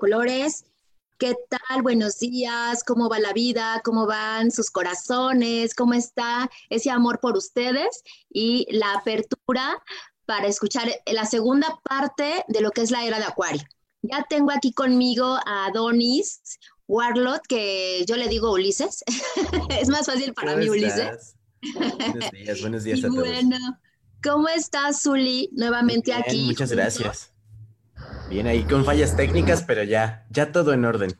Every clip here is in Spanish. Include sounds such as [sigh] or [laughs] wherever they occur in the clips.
Colores. ¿Qué tal? Buenos días. ¿Cómo va la vida? ¿Cómo van sus corazones? ¿Cómo está ese amor por ustedes? Y la apertura para escuchar la segunda parte de lo que es la era de Acuario. Ya tengo aquí conmigo a Donis Warlot, que yo le digo Ulises. [laughs] es más fácil para mí, Ulises. buenos días, buenos días a [laughs] todos. Bueno, ¿cómo estás, Zuli? Nuevamente aquí. Muchas gracias. Bien ahí con fallas técnicas, pero ya, ya todo en orden.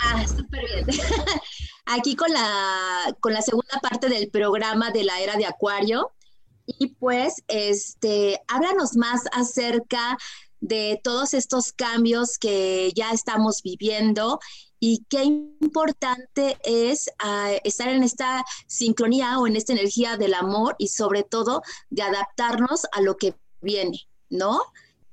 Ah, súper bien. [laughs] Aquí con la, con la segunda parte del programa de la era de Acuario. Y pues, este, háblanos más acerca de todos estos cambios que ya estamos viviendo y qué importante es ah, estar en esta sincronía o en esta energía del amor y sobre todo de adaptarnos a lo que viene, ¿no?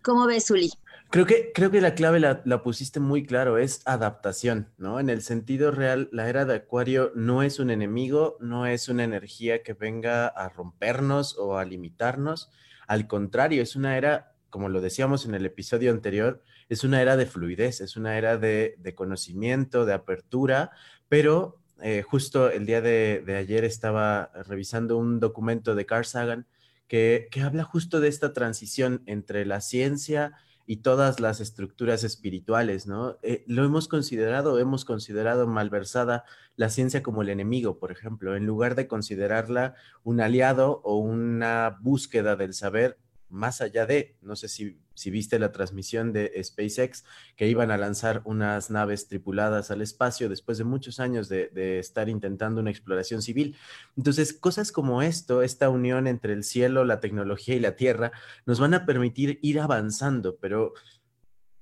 ¿Cómo ves, Uli? Creo que, creo que la clave la, pusiste muy claro, es adaptación, ¿no? En el sentido real, la era de Acuario no es un enemigo, no es una energía que venga a rompernos o a limitarnos. Al contrario, es una era, como lo decíamos en el episodio anterior, es una era de fluidez, es una era de, conocimiento, de apertura, pero eh, justo el día de, ayer estaba revisando un documento de Carl Sagan que, que habla justo de esta transición entre la ciencia, y todas las estructuras espirituales, ¿no? Eh, lo hemos considerado, hemos considerado malversada la ciencia como el enemigo, por ejemplo, en lugar de considerarla un aliado o una búsqueda del saber, más allá de, no sé si, viste la transmisión de SpaceX, que iban a lanzar unas naves tripuladas al espacio después de muchos años de, de, estar intentando una exploración civil. Entonces, cosas como esto, esta unión entre el cielo, la tecnología y la tierra, nos van a permitir ir avanzando, pero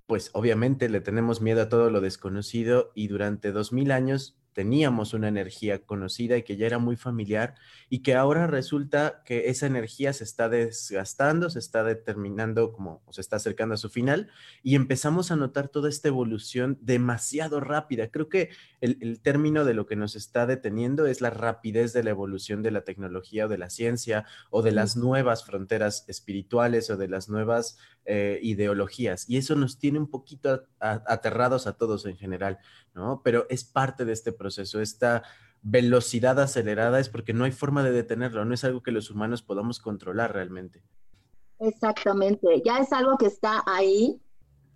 pues obviamente le tenemos miedo a todo lo desconocido y durante dos mil años teníamos una energía conocida y que ya era muy familiar y que ahora resulta que esa energía se está desgastando, se está determinando como se está acercando a su final y empezamos a notar toda esta evolución demasiado rápida. Creo que el, término de lo que nos está deteniendo es la rapidez de la evolución de la tecnología o de la ciencia o de las nuevas fronteras espirituales o de las nuevas eh, ideologías y eso nos tiene un poquito aterrados a todos en general, ¿no? Pero es parte de este proceso, esta velocidad acelerada es porque no hay forma de detenerlo, no es algo que los humanos podamos controlar realmente. Exactamente, ya es algo que está ahí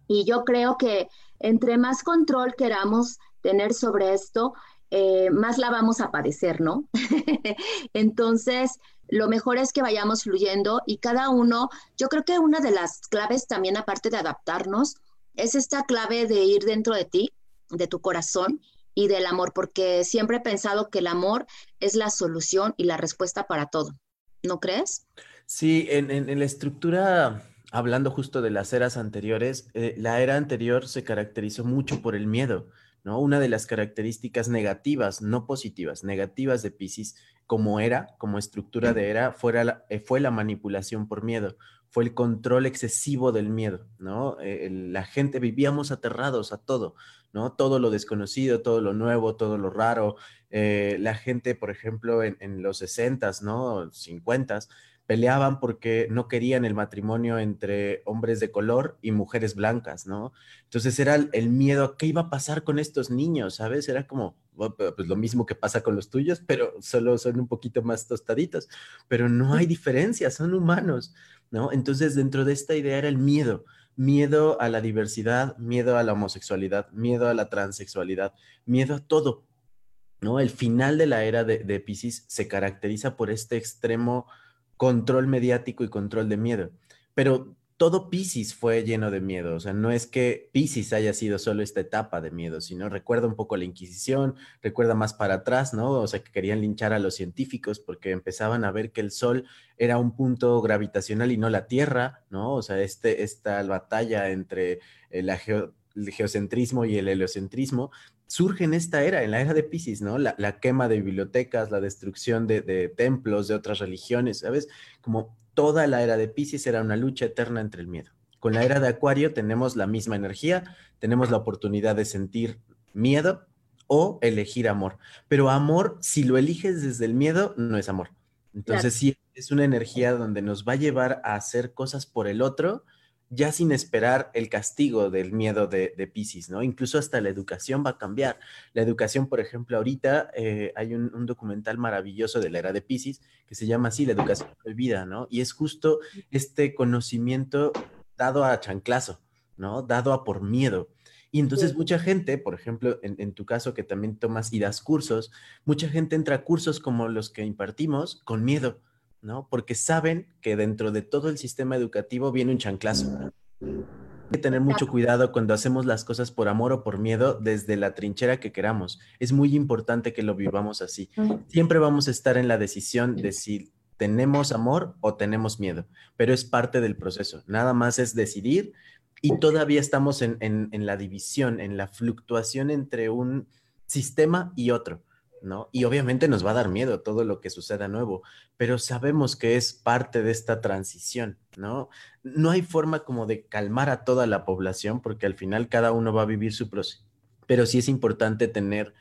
y yo creo que entre más control queramos tener sobre esto, eh, más la vamos a padecer, ¿no? [laughs] Entonces, lo mejor es que vayamos fluyendo y cada uno, yo creo que una de las claves también, aparte de adaptarnos, es esta clave de ir dentro de ti, de tu corazón y del amor, porque siempre he pensado que el amor es la solución y la respuesta para todo. ¿No crees? Sí, en, la estructura, hablando justo de las eras anteriores, eh, la era anterior se caracterizó mucho por el miedo. ¿no? Una de las características negativas, no positivas, negativas de Pisces como era, como estructura de era, eh, fue la manipulación por miedo, fue el control excesivo del miedo, ¿no? Eh, la gente vivíamos aterrados a todo, ¿no? Todo lo desconocido, todo lo nuevo, todo lo raro. Eh, la gente, por ejemplo, en, en los 60s, ¿no? 50s, peleaban porque no querían el matrimonio entre hombres de color y mujeres blancas, ¿no? Entonces era el miedo a qué iba a pasar con estos niños, ¿sabes? Era como, pues lo mismo que pasa con los tuyos, pero solo son un poquito más tostaditos, pero no hay [laughs] diferencia, son humanos, ¿no? Entonces dentro de esta idea era el miedo, miedo a la diversidad, miedo a la homosexualidad, miedo a la transexualidad, miedo a todo, ¿no? El final de la era de, de se caracteriza por este extremo control mediático y control de miedo. Pero todo Pisces fue lleno de miedo, o sea, no es que Pisces haya sido solo esta etapa de miedo, sino recuerda un poco la Inquisición, recuerda más para atrás, ¿no? O sea, que querían linchar a los científicos porque empezaban a ver que el Sol era un punto gravitacional y no la Tierra, ¿no? O sea, este, esta batalla entre el geocentrismo y el heliocentrismo surge en esta era, en la era de Pisces, ¿no? La, quema de bibliotecas, la destrucción de, templos, de otras religiones, ¿sabes? Como toda la era de Pisces era una lucha eterna entre el miedo. Con la era de Acuario tenemos la misma energía, tenemos la oportunidad de sentir miedo o elegir amor. Pero amor, si lo eliges desde el miedo, no es amor. Entonces sí, es una energía donde nos va a llevar a hacer cosas por el otro, ya sin esperar el castigo del miedo de, de Pisces, ¿no? Incluso hasta la educación va a cambiar. La educación, por ejemplo, ahorita eh, hay un, documental maravilloso de la era de Pisces que se llama así, la educación prohibida, ¿no? Y es justo este conocimiento dado a chanclazo, ¿no? Dado a por miedo. Y entonces mucha gente, por ejemplo, en, en, tu caso que también tomas y das cursos, mucha gente entra a cursos como los que impartimos con miedo, ¿no? Porque saben que dentro de todo el sistema educativo viene un chanclazo. Hay que tener mucho cuidado cuando hacemos las cosas por amor o por miedo desde la trinchera que queramos. Es muy importante que lo vivamos así. Siempre vamos a estar en la decisión de si tenemos amor o tenemos miedo, pero es parte del proceso. Nada más es decidir y todavía estamos en, en la división, en la fluctuación entre un sistema y otro. ¿No? Y obviamente nos va a dar miedo todo lo que suceda nuevo, pero sabemos que es parte de esta transición, ¿no? No hay forma como de calmar a toda la población porque al final cada uno va a vivir su proceso, pero sí es importante tener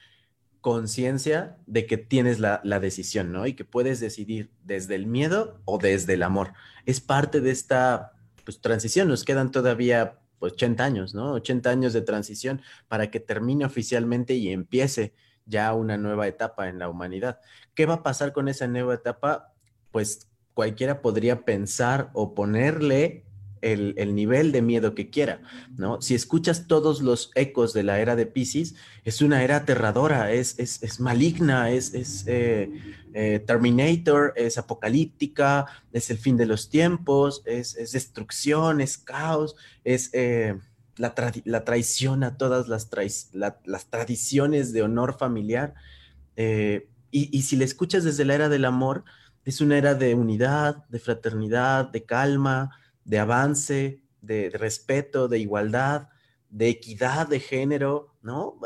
conciencia de que tienes la, decisión, ¿no? Y que puedes decidir desde el miedo o desde el amor. Es parte de esta pues, transición, nos quedan todavía 80 pues, años, ¿no? 80 años de transición para que termine oficialmente y empiece ya una nueva etapa en la humanidad. ¿Qué va a pasar con esa nueva etapa? Pues cualquiera podría pensar o ponerle el, nivel de miedo que quiera, ¿no? Si escuchas todos los ecos de la era de Pisces, es una era aterradora, es, es, maligna, es, es eh, eh, Terminator, es apocalíptica, es el fin de los tiempos, es, destrucción, es caos, es... Eh, la, traición a todas las, las, tradiciones de honor familiar. Eh, y, si le escuchas desde la era del amor, es una era de unidad, de fraternidad, de calma, de avance, de, de respeto, de igualdad, de equidad de género, ¿no?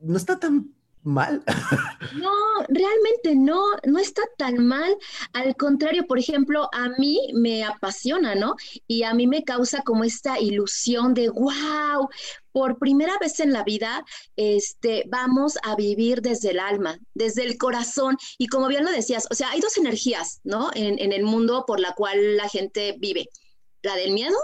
No está tan mal. [laughs] No, realmente no, no está tan mal. Al contrario, por ejemplo, a mí me apasiona, ¿no? Y a mí me causa como esta ilusión de, wow, por primera vez en la vida, este, vamos a vivir desde el alma, desde el corazón. Y como bien lo decías, o sea, hay dos energías, ¿no? En, en el mundo por la cual la gente vive. La del miedo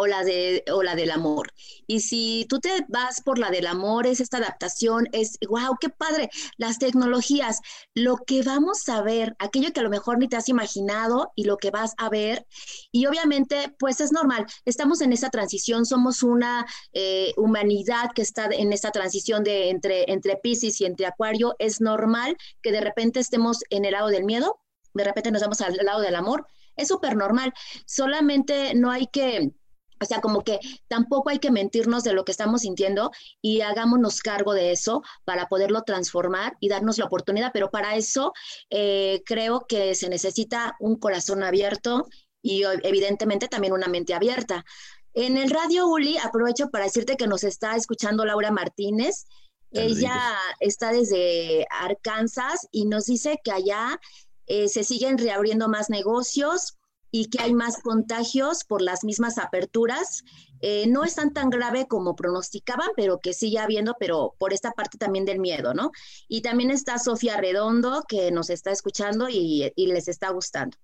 o la, de, o la del amor. Y si tú te vas por la del amor, es esta adaptación, es, wow, qué padre, las tecnologías, lo que vamos a ver, aquello que a lo mejor ni te has imaginado y lo que vas a ver. Y obviamente, pues es normal, estamos en esa transición, somos una eh, humanidad que está en esta transición de entre, entre Pisces y entre Acuario, es normal que de repente estemos en el lado del miedo, de repente nos vamos al lado del amor, es súper normal, solamente no hay que O sea, como que tampoco hay que mentirnos de lo que estamos sintiendo y hagámonos cargo de eso para poderlo transformar y darnos la oportunidad. Pero para eso eh, creo que se necesita un corazón abierto y evidentemente también una mente abierta. En el radio Uli, aprovecho para decirte que nos está escuchando Laura Martínez. Ella está desde Arkansas y nos dice que allá eh, se siguen reabriendo más negocios y que hay más contagios por las mismas aperturas. Eh, no están tan grave como pronosticaban, pero que sigue habiendo, pero por esta parte también del miedo, ¿no? Y también está Sofía Redondo, que nos está escuchando y, les está gustando.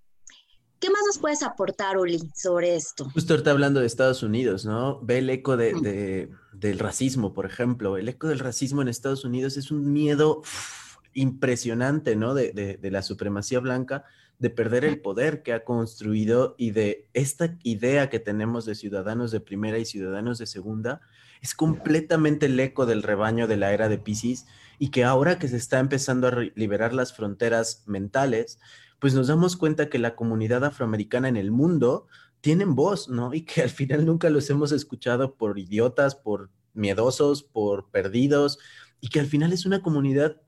¿Qué más nos puedes aportar, Uli, sobre esto? Justo ahorita hablando de Estados Unidos, ¿no? Ve el eco de, del racismo, por ejemplo. El eco del racismo en Estados Unidos es un miedo impresionante, ¿no? De, de, la supremacía blanca de perder el poder que ha construido y de esta idea que tenemos de ciudadanos de primera y ciudadanos de segunda, es completamente el eco del rebaño de la era de Pisces y que ahora que se está empezando a liberar las fronteras mentales, pues nos damos cuenta que la comunidad afroamericana en el mundo tienen voz, ¿no? Y que al final nunca los hemos escuchado por idiotas, por miedosos, por perdidos, y que al final es una comunidad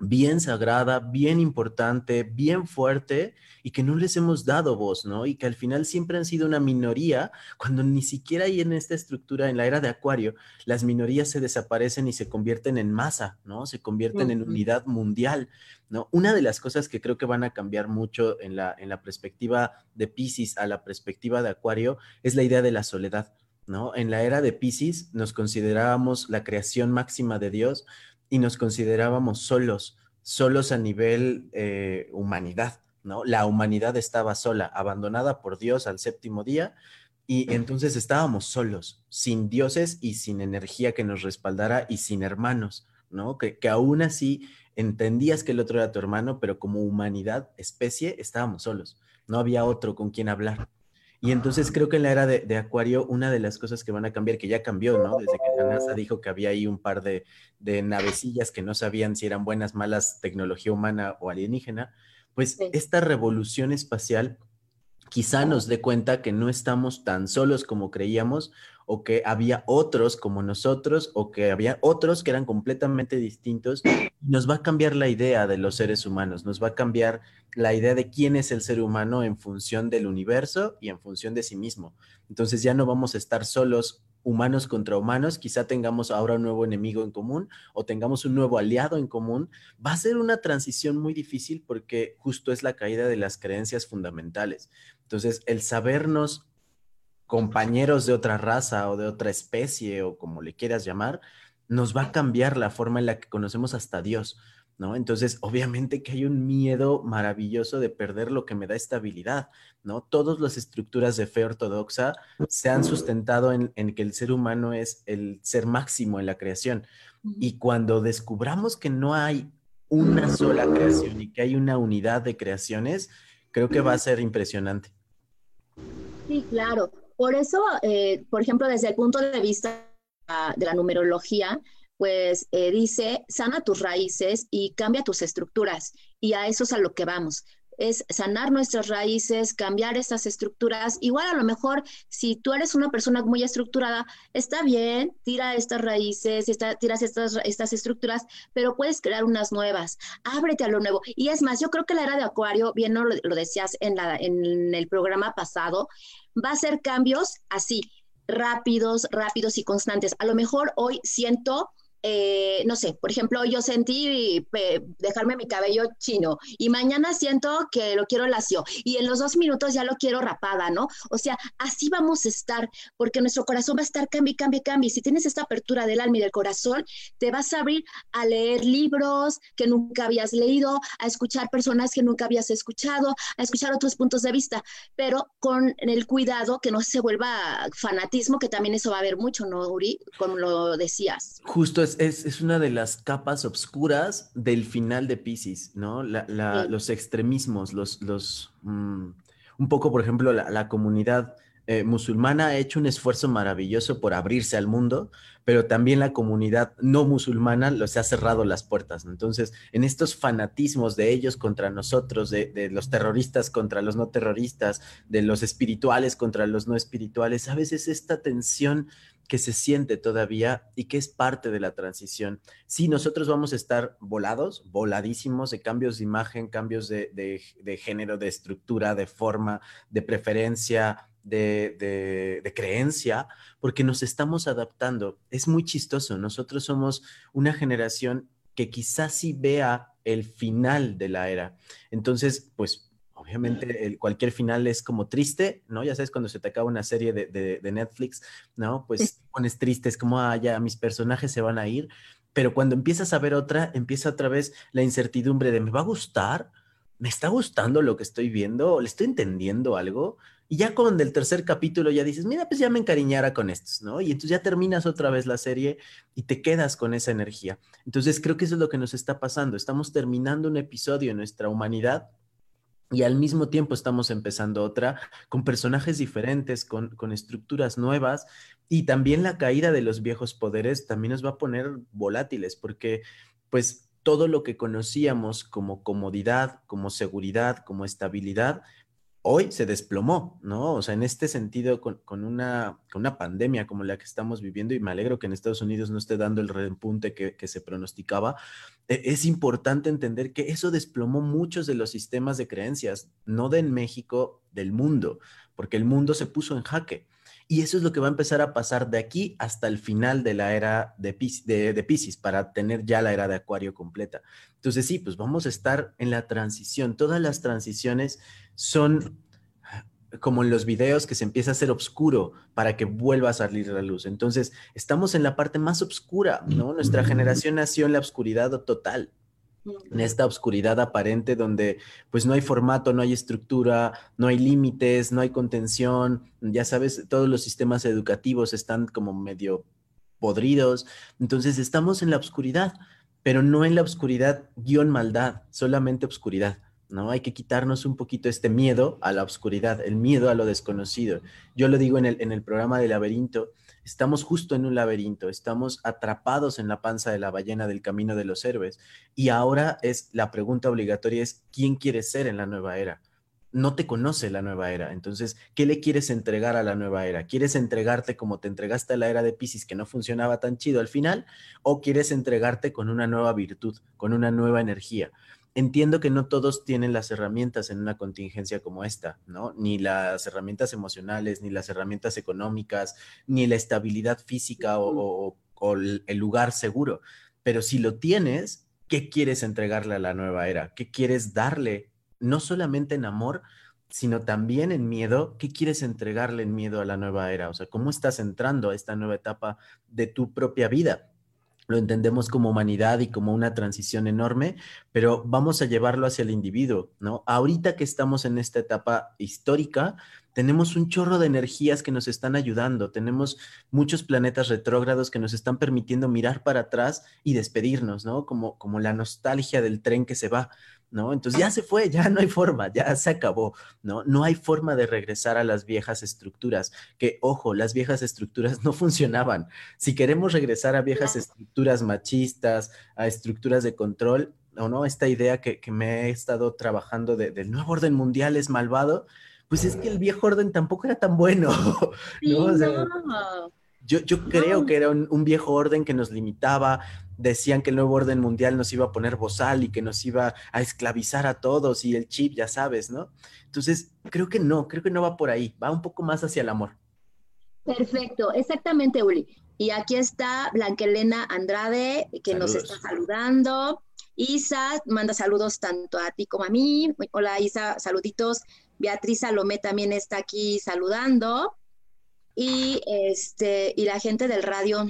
bien sagrada, bien importante, bien fuerte y que no les hemos dado voz, ¿no? Y que al final siempre han sido una minoría, cuando ni siquiera hay en esta estructura, en la era de Acuario, las minorías se desaparecen y se convierten en masa, ¿no? Se convierten en unidad mundial, ¿no? Una de las cosas que creo que van a cambiar mucho en la, en la perspectiva de Pisces a la perspectiva de Acuario es la idea de la soledad. ¿No? En la era de Pisces nos considerábamos la creación máxima de Dios, y nos considerábamos solos, solos a nivel eh, humanidad, ¿no? La humanidad estaba sola, abandonada por Dios al séptimo día y entonces estábamos solos, sin dioses y sin energía que nos respaldara y sin hermanos, ¿no? Que, que aún así entendías que el otro era tu hermano, pero como humanidad, especie, estábamos solos, no había otro con quien hablar. Y entonces creo que en la era de, Acuario, una de las cosas que van a cambiar, que ya cambió, ¿no? Desde que la NASA dijo que había ahí un par de, de navecillas que no sabían si eran buenas, malas, tecnología humana o alienígena, pues esta revolución espacial quizá nos dé cuenta que no estamos tan solos como creíamos o que había otros como nosotros o que había otros que eran completamente distintos. Nos va a cambiar la idea de los seres humanos, nos va a cambiar la idea de quién es el ser humano en función del universo y en función de sí mismo. Entonces ya no vamos a estar solos humanos contra humanos, quizá tengamos ahora un nuevo enemigo en común o tengamos un nuevo aliado en común. Va a ser una transición muy difícil porque justo es la caída de las creencias fundamentales. Entonces, el sabernos compañeros de otra raza o de otra especie o como le quieras llamar, nos va a cambiar la forma en la que conocemos hasta Dios, ¿no? Entonces, obviamente que hay un miedo maravilloso de perder lo que me da estabilidad, ¿no? Todas las estructuras de fe ortodoxa se han sustentado en, en que el ser humano es el ser máximo en la creación. Y cuando descubramos que no hay una sola creación y que hay una unidad de creaciones, creo que va a ser impresionante. Sí, claro. Por eso, eh, por ejemplo, desde el punto de vista de la numerología, pues eh, dice, sana tus raíces y cambia tus estructuras. Y a eso es a lo que vamos es sanar nuestras raíces, cambiar estas estructuras. Igual a lo mejor si tú eres una persona muy estructurada, está bien, tira estas raíces, tiras estas, estas estructuras, pero puedes crear unas nuevas. Ábrete a lo nuevo. Y es más, yo creo que la era de Acuario, bien lo, lo decías la, en el programa pasado, va a ser cambios así, rápidos, rápidos y constantes. A lo mejor hoy siento eh, no sé, por ejemplo, yo sentí dejarme mi cabello chino y mañana siento que lo quiero lacio y en los dos minutos ya lo quiero rapada, ¿no? O sea, así vamos a estar porque nuestro corazón va a estar cambie, cambie, cambie. Si tienes esta apertura del alma y del corazón, te vas a abrir a leer libros que nunca habías leído, a escuchar personas que nunca habías escuchado, a escuchar otros puntos de vista, pero con el cuidado que no se vuelva fanatismo, que también eso va a haber mucho, ¿no, Uri? Como lo decías. Justo es es, una de las capas oscuras del final de Pisces, ¿no? Los extremismos, los, los mm, un poco, por ejemplo, la, comunidad eh, musulmana ha hecho un esfuerzo maravilloso por abrirse al mundo, pero también la comunidad no musulmana los ha cerrado las puertas. Entonces, en estos fanatismos de ellos contra nosotros, de, los terroristas contra los no terroristas, de los espirituales contra los no espirituales, a veces esta tensión que se siente todavía y que es parte de la transición. Sí, nosotros vamos a estar volados, voladísimos de cambios de imagen, cambios de género, de estructura, de forma, de preferencia, de, creencia, porque nos estamos adaptando. Es muy chistoso. Nosotros somos una generación que quizás sí vea el final de la era. Entonces, pues obviamente cualquier final es como triste, ¿no? Ya sabes, cuando se te acaba una serie de, Netflix, ¿no? Pues pones triste, es como, ah, ya, mis personajes se van a ir, pero cuando empiezas a ver otra, empieza otra vez la incertidumbre de, ¿me va a gustar? ¿Me está gustando lo que estoy viendo? ¿Le estoy entendiendo algo? Y ya con el tercer capítulo ya dices, mira, pues ya me encariñara con estos, ¿no? Y entonces ya terminas otra vez la serie y te quedas con esa energía. Entonces creo que eso es lo que nos está pasando. Estamos terminando un episodio en nuestra humanidad y al mismo tiempo estamos empezando otra con personajes diferentes, con, con estructuras nuevas y también la caída de los viejos poderes también nos va a poner volátiles porque pues todo lo que conocíamos como comodidad, como seguridad, como estabilidad, hoy se desplomó, ¿no? O sea, en este sentido, con, una, una, pandemia como la que estamos viviendo, y me alegro que en Estados Unidos no esté dando el repunte que, que se pronosticaba, e, es importante entender que eso desplomó muchos de los sistemas de creencias, no de en México, del mundo, porque el mundo se puso en jaque. Y eso es lo que va a empezar a pasar de aquí hasta el final de la era de, de, Pisces, para tener ya la era de Acuario completa. Entonces sí, pues vamos a estar en la transición. Todas las transiciones son como en los videos que se empieza a hacer oscuro para que vuelva a salir la luz. Entonces, estamos en la parte más oscura, ¿no? Nuestra generación nació en la oscuridad total en esta oscuridad aparente donde pues no hay formato, no hay estructura, no hay límites, no hay contención, ya sabes, todos los sistemas educativos están como medio podridos, entonces estamos en la oscuridad, pero no en la oscuridad guion maldad, solamente oscuridad. ¿No? Hay que quitarnos un poquito este miedo a la oscuridad, el miedo a lo desconocido. Yo lo digo en el, en el programa de laberinto, Estamos justo en un laberinto, estamos atrapados en la panza de la ballena del camino de los héroes. Y ahora es la pregunta obligatoria es, ¿quién quieres ser en la nueva era? No te conoce la nueva era. Entonces, ¿qué le quieres entregar a la nueva era? ¿Quieres entregarte como te entregaste a la era de Pisces que no funcionaba tan chido al final? ¿O quieres entregarte con una nueva virtud, con una nueva energía? Entiendo que no todos tienen las herramientas en una contingencia como esta, ¿no? Ni las herramientas emocionales, ni las herramientas económicas, ni la estabilidad física o, el lugar seguro. Pero si lo tienes, ¿qué quieres entregarle a la nueva era? ¿Qué quieres darle? No solamente en amor, sino también en miedo. ¿Qué quieres entregarle en miedo a la nueva era? O sea, ¿cómo estás entrando a esta nueva etapa de tu propia vida? Lo entendemos como humanidad y como una transición enorme, pero vamos a llevarlo hacia el individuo, ¿no? Ahorita que estamos en esta etapa histórica, tenemos un chorro de energías que nos están ayudando, tenemos muchos planetas retrógrados que nos están permitiendo mirar para atrás y despedirnos, ¿no? Como, como la nostalgia del tren que se va. ¿No? Entonces ya se fue, ya no hay forma, ya se acabó, ¿no? No hay forma de regresar a las viejas estructuras, que ojo, las viejas estructuras [laughs] no funcionaban. Si queremos regresar a viejas estructuras machistas, a estructuras de control, o no, esta idea que, me he estado trabajando del nuevo orden mundial es malvado, pues es que el viejo orden tampoco era tan bueno, [laughs] ¿no? Yo, yo creo que era un, viejo orden que nos limitaba, decían que el nuevo orden mundial nos iba a poner bozal y que nos iba a esclavizar a todos y el chip, ya sabes, ¿no? Entonces, creo que no, creo que no va por ahí, va un poco más hacia el amor. Perfecto, exactamente, Uli. Y aquí está Blanquelena Andrade, que nos está saludando. Isa manda saludos tanto a ti como a mí. Hola Isa, saluditos. Beatriz Salomé también está aquí saludando. Y este, y la gente del radio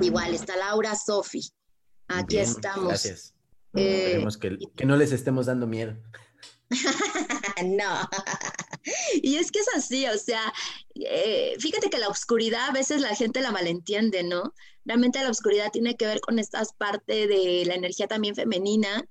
Igual está Laura Sofi. Aquí estamos. Gracias. Eh, que, no les estemos dando miedo. [laughs] no. y es que es así, o sea, eh, fíjate que la oscuridad a veces la gente la malentiende, ¿no? Realmente la oscuridad tiene que ver con esta parte de la energía también femenina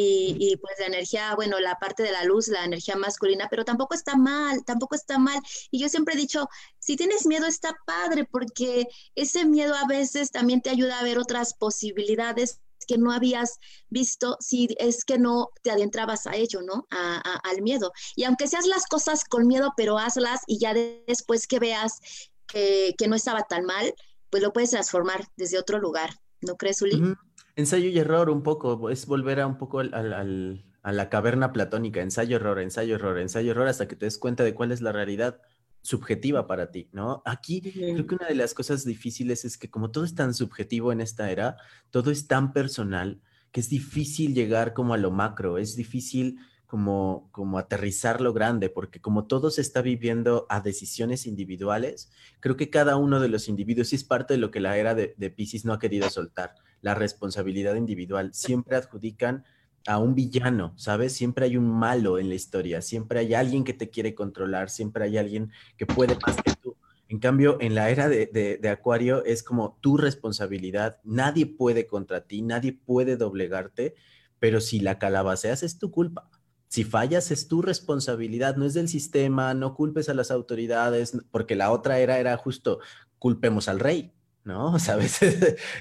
y, pues la energía, bueno, la parte de la luz, la energía masculina, pero tampoco está mal, tampoco está mal. Y yo siempre he dicho, si tienes miedo está padre, porque ese miedo a veces también te ayuda a ver otras posibilidades que no habías visto si es que no te adentrabas a ello, ¿no? al miedo. Y aunque seas las cosas con miedo, pero hazlas y ya después que veas que, no estaba tan mal, pues lo puedes transformar desde otro lugar. ¿No crees, Uli? Ensayo y error un poco, es volver a un poco al, a la caverna platónica, ensayo, error, ensayo, error, ensayo, error, hasta que te des cuenta de cuál es la realidad subjetiva para ti, ¿no? Aquí creo que una de las cosas difíciles es que como todo es tan subjetivo en esta era, todo es tan personal, que es difícil llegar como a lo macro, es difícil como, como aterrizar lo grande, porque como todo se está viviendo a decisiones individuales, creo que cada uno de los individuos, y es parte de lo que la era de, de Pisces no ha querido soltar, la responsabilidad individual, siempre adjudican a un villano, ¿sabes? Siempre hay un malo en la historia, siempre hay alguien que te quiere controlar, siempre hay alguien que puede más que tú. En cambio, en la era de, Acuario es como tu responsabilidad, nadie puede contra ti, nadie puede doblegarte, pero si la calabaceas es tu culpa. Si fallas es tu responsabilidad, no es del sistema, no culpes a las autoridades, porque la otra era era justo culpemos al rey, ¿no? [laughs] ¿Sabes?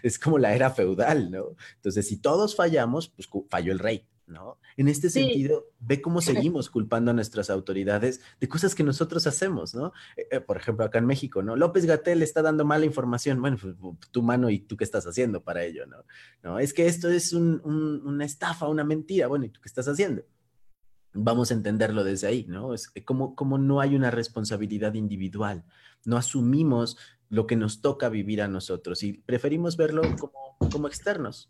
es como la era feudal, ¿no? Entonces, si todos fallamos, pues falló el rey, ¿no? En este sentido, ve cómo seguimos culpando a nuestras autoridades de cosas que nosotros hacemos, ¿no? Eh, eh, por ejemplo, acá en México, ¿no? López Gatel está dando mala información. Bueno, pues, tu mano y tú qué estás haciendo para ello, ¿no? No, es que esto es una estafa, una mentira. Bueno, ¿y tú qué estás haciendo? Vamos a entenderlo desde ahí, ¿no? Es como, como no hay una responsabilidad individual, no asumimos lo que nos toca vivir a nosotros y preferimos verlo como, como externos.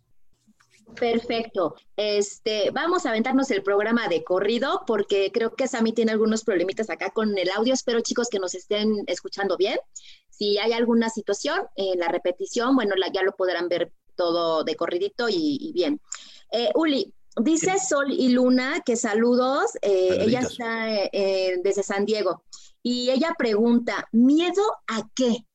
Perfecto. Este, vamos a aventarnos el programa de corrido porque creo que Sammy tiene algunos problemitas acá con el audio. Espero, chicos, que nos estén escuchando bien. Si hay alguna situación en la repetición, bueno, ya lo podrán ver todo de corridito y, bien. Eh, Uli, dice Sol y Luna que saludos. Eh, ella está eh, desde San Diego y ella pregunta, ¿miedo a qué?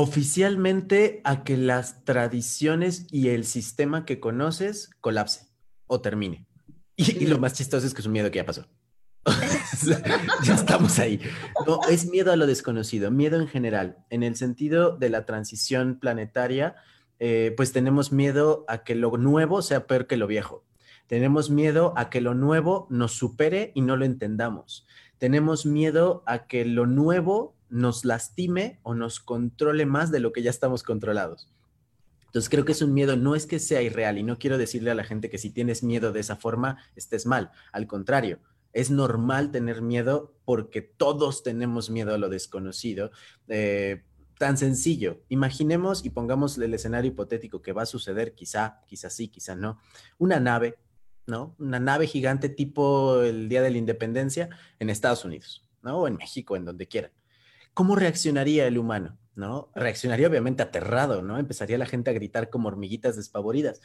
Oficialmente a que las tradiciones y el sistema que conoces colapse o termine. Y, lo más chistoso es que es un miedo que ya pasó. [laughs] ya estamos ahí. No, es miedo a lo desconocido, miedo en general. En el sentido de la transición planetaria, eh, pues tenemos miedo a que lo nuevo sea peor que lo viejo. Tenemos miedo a que lo nuevo nos supere y no lo entendamos. Tenemos miedo a que lo nuevo nos lastime o nos controle más de lo que ya estamos controlados. Entonces creo que es un miedo, no es que sea irreal y no quiero decirle a la gente que si tienes miedo de esa forma estés mal, al contrario, es normal tener miedo porque todos tenemos miedo a lo desconocido. Eh, tan sencillo, imaginemos y pongamos el escenario hipotético que va a suceder, quizá, quizá sí, quizá no, una nave, ¿no? Una nave gigante tipo el Día de la Independencia en Estados Unidos, ¿no? O en México, en donde quieran. ¿Cómo reaccionaría el humano? ¿No? Reaccionaría obviamente aterrado, ¿no? Empezaría la gente a gritar como hormiguitas despavoridas.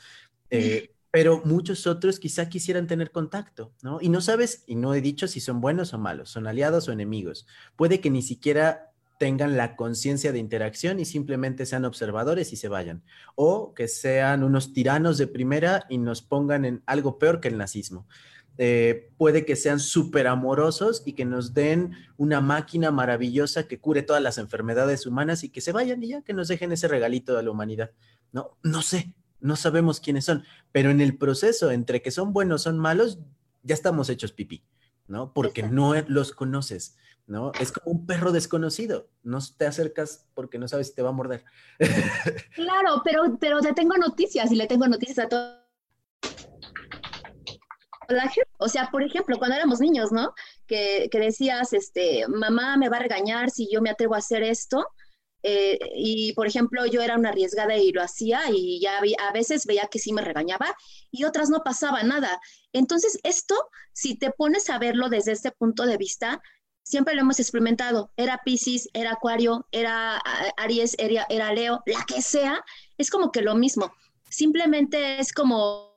Eh, [laughs] pero muchos otros quizá quisieran tener contacto, ¿no? Y no sabes, y no he dicho si son buenos o malos, son aliados o enemigos. Puede que ni siquiera tengan la conciencia de interacción y simplemente sean observadores y se vayan. O que sean unos tiranos de primera y nos pongan en algo peor que el nazismo. Eh, puede que sean súper amorosos y que nos den una máquina maravillosa que cure todas las enfermedades humanas y que se vayan y ya que nos dejen ese regalito a la humanidad. No, no sé, no sabemos quiénes son, pero en el proceso entre que son buenos, son malos, ya estamos hechos pipí, ¿no? Porque no los conoces, ¿no? Es como un perro desconocido, no te acercas porque no sabes si te va a morder. [laughs] Claro, pero, pero te tengo noticias y le tengo noticias a todos o sea, por ejemplo, cuando éramos niños, ¿no? Que, decías, este, mamá me va a regañar si yo me atrevo a hacer esto. Eh, y, por ejemplo, yo era una arriesgada y lo hacía y ya a veces veía que sí me regañaba y otras no pasaba nada. Entonces, esto, si te pones a verlo desde este punto de vista, siempre lo hemos experimentado. Era Pisces, era Acuario, era Aries, era, era Leo, la que sea, es como que lo mismo. Simplemente es como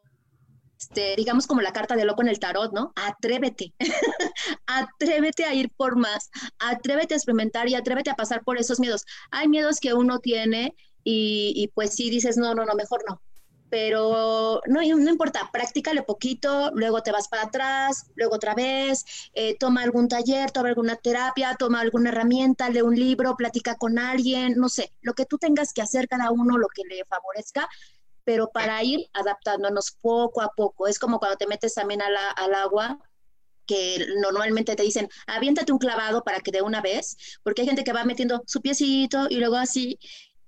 este, digamos como la carta de loco en el tarot, ¿no? Atrévete, [laughs] atrévete a ir por más, atrévete a experimentar y atrévete a pasar por esos miedos. Hay miedos que uno tiene y, pues sí dices, no, no, no, mejor no. pero no, no importa, practícale poquito, luego te vas para atrás, luego otra vez, eh, toma algún taller, toma alguna terapia, toma alguna herramienta, lee un libro, platica con alguien, no sé, lo que tú tengas que hacer cada uno, lo que le favorezca, pero para ir adaptándonos poco a poco. Es como cuando te metes también al agua, que normalmente te dicen, aviéntate un clavado para que de una vez, porque hay gente que va metiendo su piecito y luego así.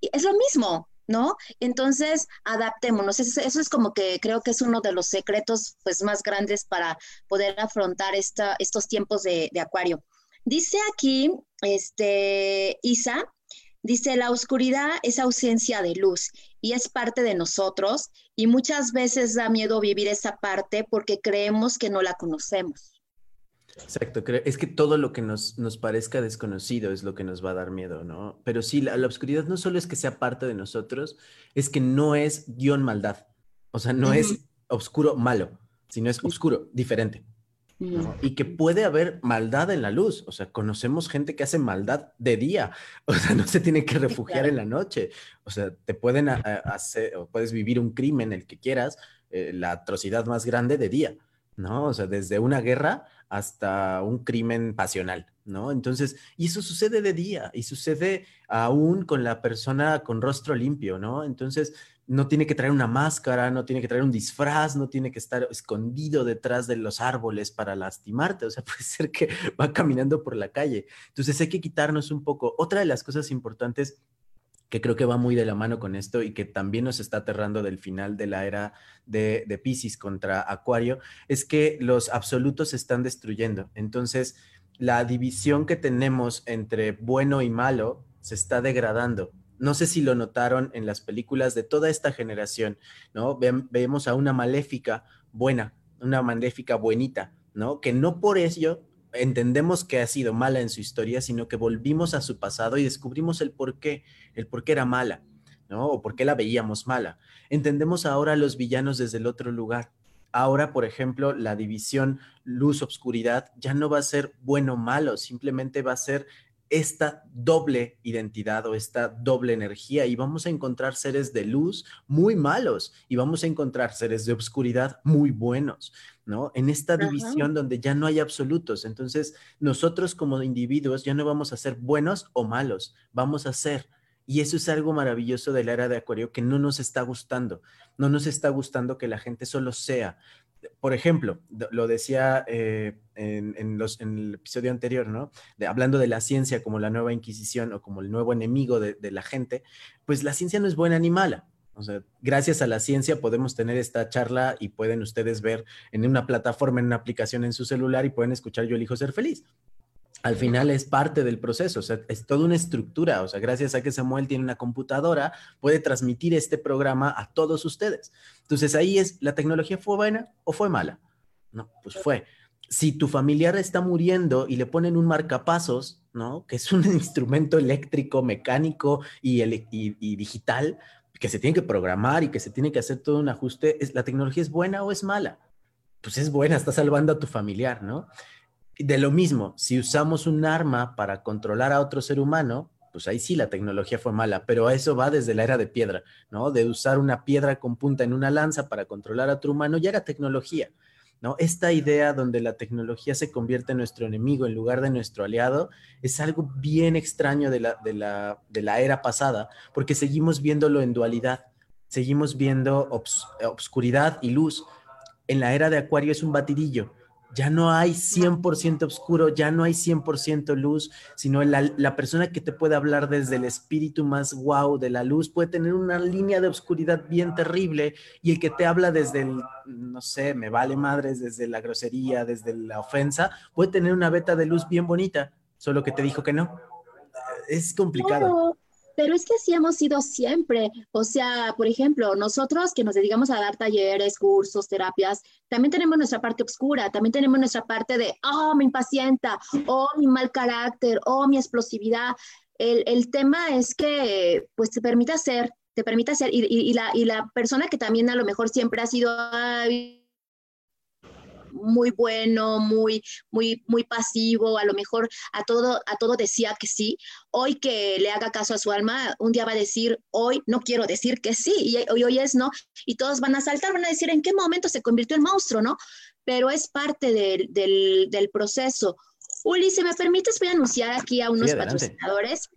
Es lo mismo, ¿no? Entonces, adaptémonos. Eso, es como que creo que es uno de los secretos pues, más grandes para poder afrontar esta, estos tiempos de, de acuario. Dice aquí, este, Isa, dice, la oscuridad es ausencia de luz y es parte de nosotros y muchas veces da miedo vivir esa parte porque creemos que no la conocemos. Exacto, es que todo lo que nos, nos, parezca desconocido es lo que nos va a dar miedo, ¿no? Pero sí, la, oscuridad no solo es que sea parte de nosotros, es que no es guion maldad, o sea, no es oscuro malo, sino es oscuro, diferente. Y que puede haber maldad en la luz, o sea, conocemos gente que hace maldad de día, [laughs] o sea, no se tiene que refugiar en la noche, o sea, te pueden hacer, o puedes vivir un crimen, el que quieras, eh, la atrocidad más grande de día, ¿no? O sea, desde una guerra hasta un crimen pasional, ¿no? Entonces, y eso sucede de día y sucede aún con la persona con rostro limpio, ¿no? Entonces, no tiene que traer una máscara, no tiene que traer un disfraz, no tiene que estar escondido detrás de los árboles para lastimarte, o sea, [laughs] puede ser que va caminando por la calle. Entonces, hay que quitarnos un poco. Otra de las cosas importantes que creo que va muy de la mano con esto y que también nos está aterrando del final de la era de, de Pisces contra Acuario, es que los absolutos se están destruyendo. Entonces, la división que tenemos entre bueno y malo se está degradando. No sé si lo notaron en las películas de toda esta generación, ¿no? vemos a una maléfica buena, una maléfica buenita, ¿no? Que no por ello entendemos que ha sido mala en su historia, sino que volvimos a su pasado y descubrimos el por qué, el por qué era mala, ¿no? O por qué la veíamos mala. Entendemos ahora a los villanos desde el otro lugar. Ahora, por ejemplo, la división luz-obscuridad ya no va a ser bueno o malo, simplemente va a ser esta doble identidad o esta doble energía y vamos a encontrar seres de luz muy malos y vamos a encontrar seres de obscuridad muy buenos, ¿no? En esta división donde ya no hay absolutos. Entonces, nosotros como individuos ya no vamos a ser buenos o malos, vamos a ser. Y eso es algo maravilloso de la era de Acuario que no nos está gustando. No nos está gustando que la gente solo sea por ejemplo, lo decía eh, en, el episodio anterior, ¿no? hablando de la ciencia como la nueva Inquisición o como el nuevo enemigo de, la gente, pues la ciencia no es buena ni mala. O sea, gracias a la ciencia podemos tener esta charla y pueden ustedes ver en una plataforma, en una aplicación en su celular y pueden escuchar Yo elijo ser feliz al final es parte del proceso, es toda una estructura, o sea, gracias a que Samuel tiene una computadora, puede transmitir este programa a todos ustedes. Entonces ahí es, ¿la tecnología fue buena o fue mala? No, pues fue. Si tu familiar está muriendo y le ponen un marcapasos, ¿no? Que es un [laughs] instrumento eléctrico, mecánico y, y digital, que se tiene que programar y que se tiene que hacer todo un ajuste, ¿la tecnología es buena o es mala? Pues es buena, está salvando a tu familiar, ¿no? De lo mismo, si usamos un arma para controlar a otro ser humano, pues ahí sí la tecnología fue mala, pero eso va desde la era de piedra, ¿no? De usar una piedra con punta en una lanza para controlar a otro humano, ya era tecnología, ¿no? Esta idea donde la tecnología se convierte en nuestro enemigo en lugar de nuestro aliado es algo bien extraño de la, de la, de la era pasada, porque seguimos viéndolo en dualidad, seguimos viendo obscuridad y luz. En la era de Acuario es un batidillo, ya no hay 100% oscuro, ya no hay 100% luz, sino la, persona que te puede hablar desde el espíritu más wow de la luz puede tener una línea de oscuridad bien terrible y el que te habla desde el, no sé, me vale madres, desde la grosería, desde la ofensa, puede tener una beta de luz bien bonita, solo que te dijo que no. Es complicado. Pero es que así hemos sido siempre. O sea, por ejemplo, nosotros que nos dedicamos a dar talleres, cursos, terapias, también tenemos nuestra parte oscura, también tenemos nuestra parte de, oh, me impacienta, oh, mi mal carácter, oh, mi explosividad. El, tema es que, pues, te permite hacer, te permite hacer, y, la, y la persona que también a lo mejor siempre ha sido... muy bueno, muy, muy, muy pasivo, a lo mejor a todo, a todo decía que sí. Hoy que le haga caso a su alma, un día va a decir, hoy no quiero decir que sí, y hoy, hoy es no, y todos van a saltar, van a decir en qué momento se convirtió en monstruo, ¿no? Pero es parte del, del, proceso. Uli, si me permites, voy a anunciar aquí a unos patrocinadores.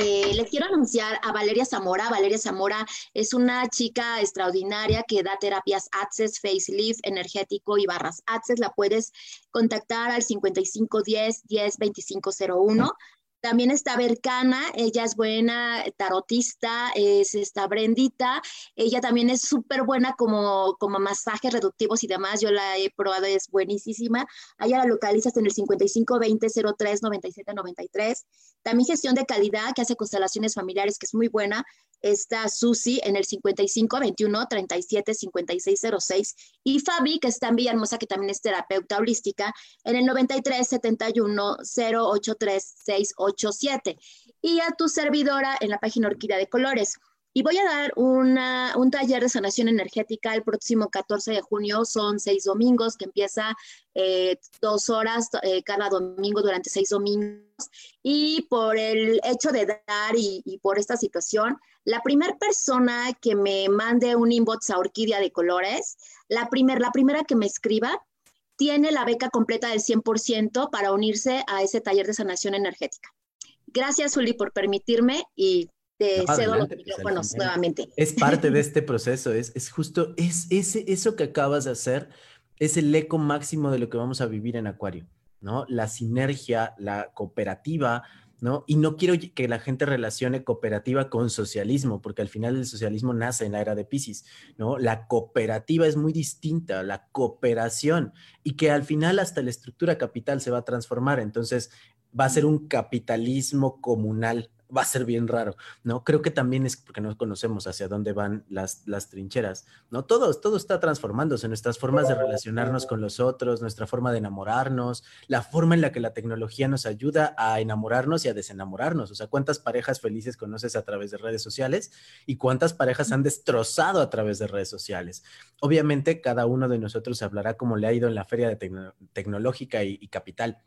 Eh, les quiero anunciar a Valeria Zamora. Valeria Zamora es una chica extraordinaria que da terapias Access, Facelift, energético y barras Access. La puedes contactar al 5510 10 2501. También está Bercana, ella es buena tarotista, es esta Brendita, ella también es súper buena como, como masajes reductivos y demás, yo la he probado, es buenísima. Allá la localizas en el 5520 03 97 93. También gestión de calidad, que hace constelaciones familiares, que es muy buena. Está Susi en el 55 21 37 56 06 y Fabi, que está en Villahermosa, que también es terapeuta holística, en el 93 71 083 687. Y a tu servidora en la página Orquídea de Colores. Y voy a dar un taller de sanación energética el próximo 14 de junio. Son seis domingos que empieza eh, dos horas eh, cada domingo durante seis domingos. Y por el hecho de dar y, por esta situación, la primera persona que me mande un inbox a Orquídea de Colores, la, primer, la primera que me escriba, tiene la beca completa del 100% para unirse a ese taller de sanación energética. Gracias, Uli, por permitirme y te cedo los pues, micrófonos nuevamente. Es parte de [laughs] este proceso, es, es justo, es ese, eso que acabas de hacer, es el eco máximo de lo que vamos a vivir en Acuario, ¿no? La sinergia, la cooperativa, ¿no? Y no quiero que la gente relacione cooperativa con socialismo, porque al final el socialismo nace en la era de Pisces, ¿no? La cooperativa es muy distinta, la cooperación, y que al final hasta la estructura capital se va a transformar, entonces va a ser un capitalismo comunal, va a ser bien raro, ¿no? Creo que también es porque no conocemos hacia dónde van las, las trincheras, ¿no? Todo, todo está transformándose, nuestras formas de relacionarnos con los otros, nuestra forma de enamorarnos, la forma en la que la tecnología nos ayuda a enamorarnos y a desenamorarnos. O sea, ¿cuántas parejas felices conoces a través de redes sociales y cuántas parejas han destrozado a través de redes sociales? Obviamente, cada uno de nosotros hablará como le ha ido en la feria de tecnológica y capital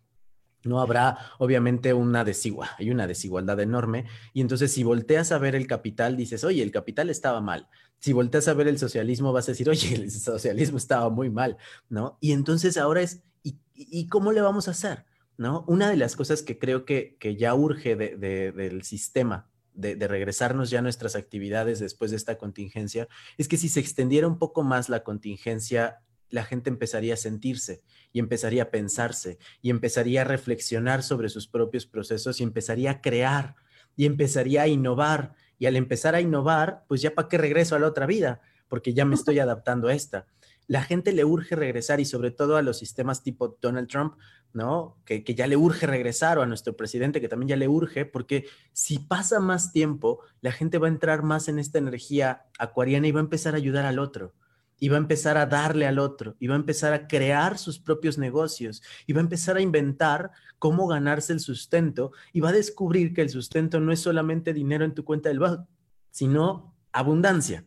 no habrá obviamente una desigualdad, hay una desigualdad enorme. Y entonces si volteas a ver el capital, dices, oye, el capital estaba mal. Si volteas a ver el socialismo, vas a decir, oye, el socialismo estaba muy mal, ¿no? Y entonces ahora es, ¿y, cómo le vamos a hacer? ¿No? Una de las cosas que creo que, que ya urge del sistema de, de, regresarnos ya a nuestras actividades después de esta contingencia, es que si se extendiera un poco más la contingencia la gente empezaría a sentirse y empezaría a pensarse y empezaría a reflexionar sobre sus propios procesos y empezaría a crear y empezaría a innovar. Y al empezar a innovar, pues ya para qué regreso a la otra vida, porque ya me estoy adaptando a esta. La gente le urge regresar y sobre todo a los sistemas tipo Donald Trump, ¿no? Que, que ya le urge regresar o a nuestro presidente que también ya le urge, porque si pasa más tiempo, la gente va a entrar más en esta energía acuariana y va a empezar a ayudar al otro y va a empezar a darle al otro, y va a empezar a crear sus propios negocios, y va a empezar a inventar cómo ganarse el sustento, y va a descubrir que el sustento no es solamente dinero en tu cuenta del banco, sino abundancia.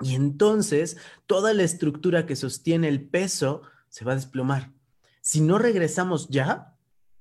Y entonces toda la estructura que sostiene el peso se va a desplomar. Si no regresamos ya,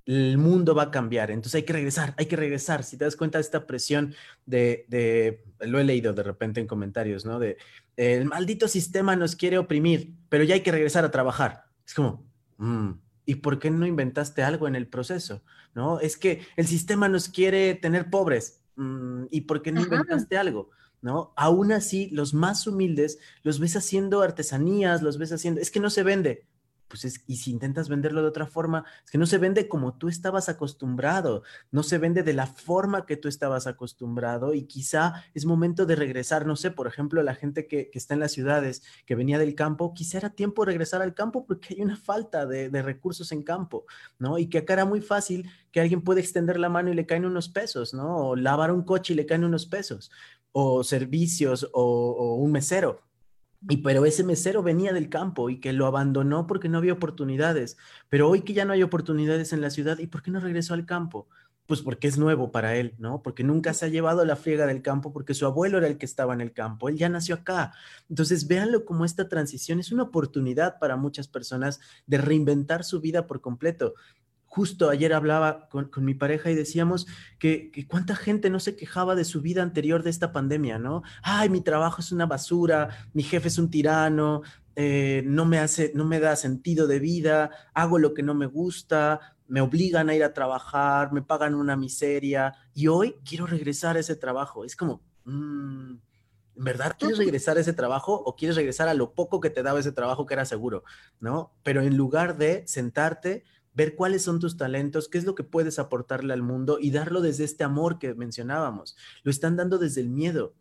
el mundo va a cambiar. Entonces hay que regresar, hay que regresar. Si te das cuenta de esta presión de, lo he leído de repente en comentarios, ¿no? De, el maldito sistema nos quiere oprimir, pero ya hay que regresar a trabajar. Es como, mm, ¿y por qué no inventaste algo en el proceso? ¿No? Es que el sistema nos quiere tener pobres. Mm, ¿Y por qué no inventaste algo? ¿No? Aún así, los más humildes los ves haciendo artesanías, los ves haciendo, es que no se vende pues es, y si intentas venderlo de otra forma, es que no se vende como tú estabas acostumbrado, no se vende de la forma que tú estabas acostumbrado y quizá es momento de regresar, no sé, por ejemplo, la gente que, está en las ciudades, que venía del campo, quizá era tiempo de regresar al campo porque hay una falta de, recursos en campo, ¿no? Y que acá era muy fácil que alguien puede extender la mano y le caen unos pesos, ¿no? O lavar un coche y le caen unos pesos, o servicios, o un mesero y pero ese mesero venía del campo y que lo abandonó porque no había oportunidades. Pero hoy que ya no hay oportunidades en la ciudad, ¿y por qué no regresó al campo? pues porque es nuevo para él, ¿no? Porque nunca se ha llevado la friega del campo, porque su abuelo era el que estaba en el campo, él ya nació acá. Entonces, véanlo como esta transición es una oportunidad para muchas personas de reinventar su vida por completo. Justo ayer hablaba con, mi pareja y decíamos que, que, cuánta gente no se quejaba de su vida anterior de esta pandemia, ¿no? Ay, mi trabajo es una basura, mi jefe es un tirano, eh, no me hace, no me da sentido de vida, hago lo que no me gusta, me obligan a ir a trabajar, me pagan una miseria y hoy quiero regresar a ese trabajo. Es como, mm, ¿en verdad quieres regresar a ese trabajo o quieres regresar a lo poco que te daba ese trabajo que era seguro? ¿No? Pero en lugar de sentarte, ver cuáles son tus talentos, qué es lo que puedes aportarle al mundo y darlo desde este amor que mencionábamos. Lo están dando desde el miedo.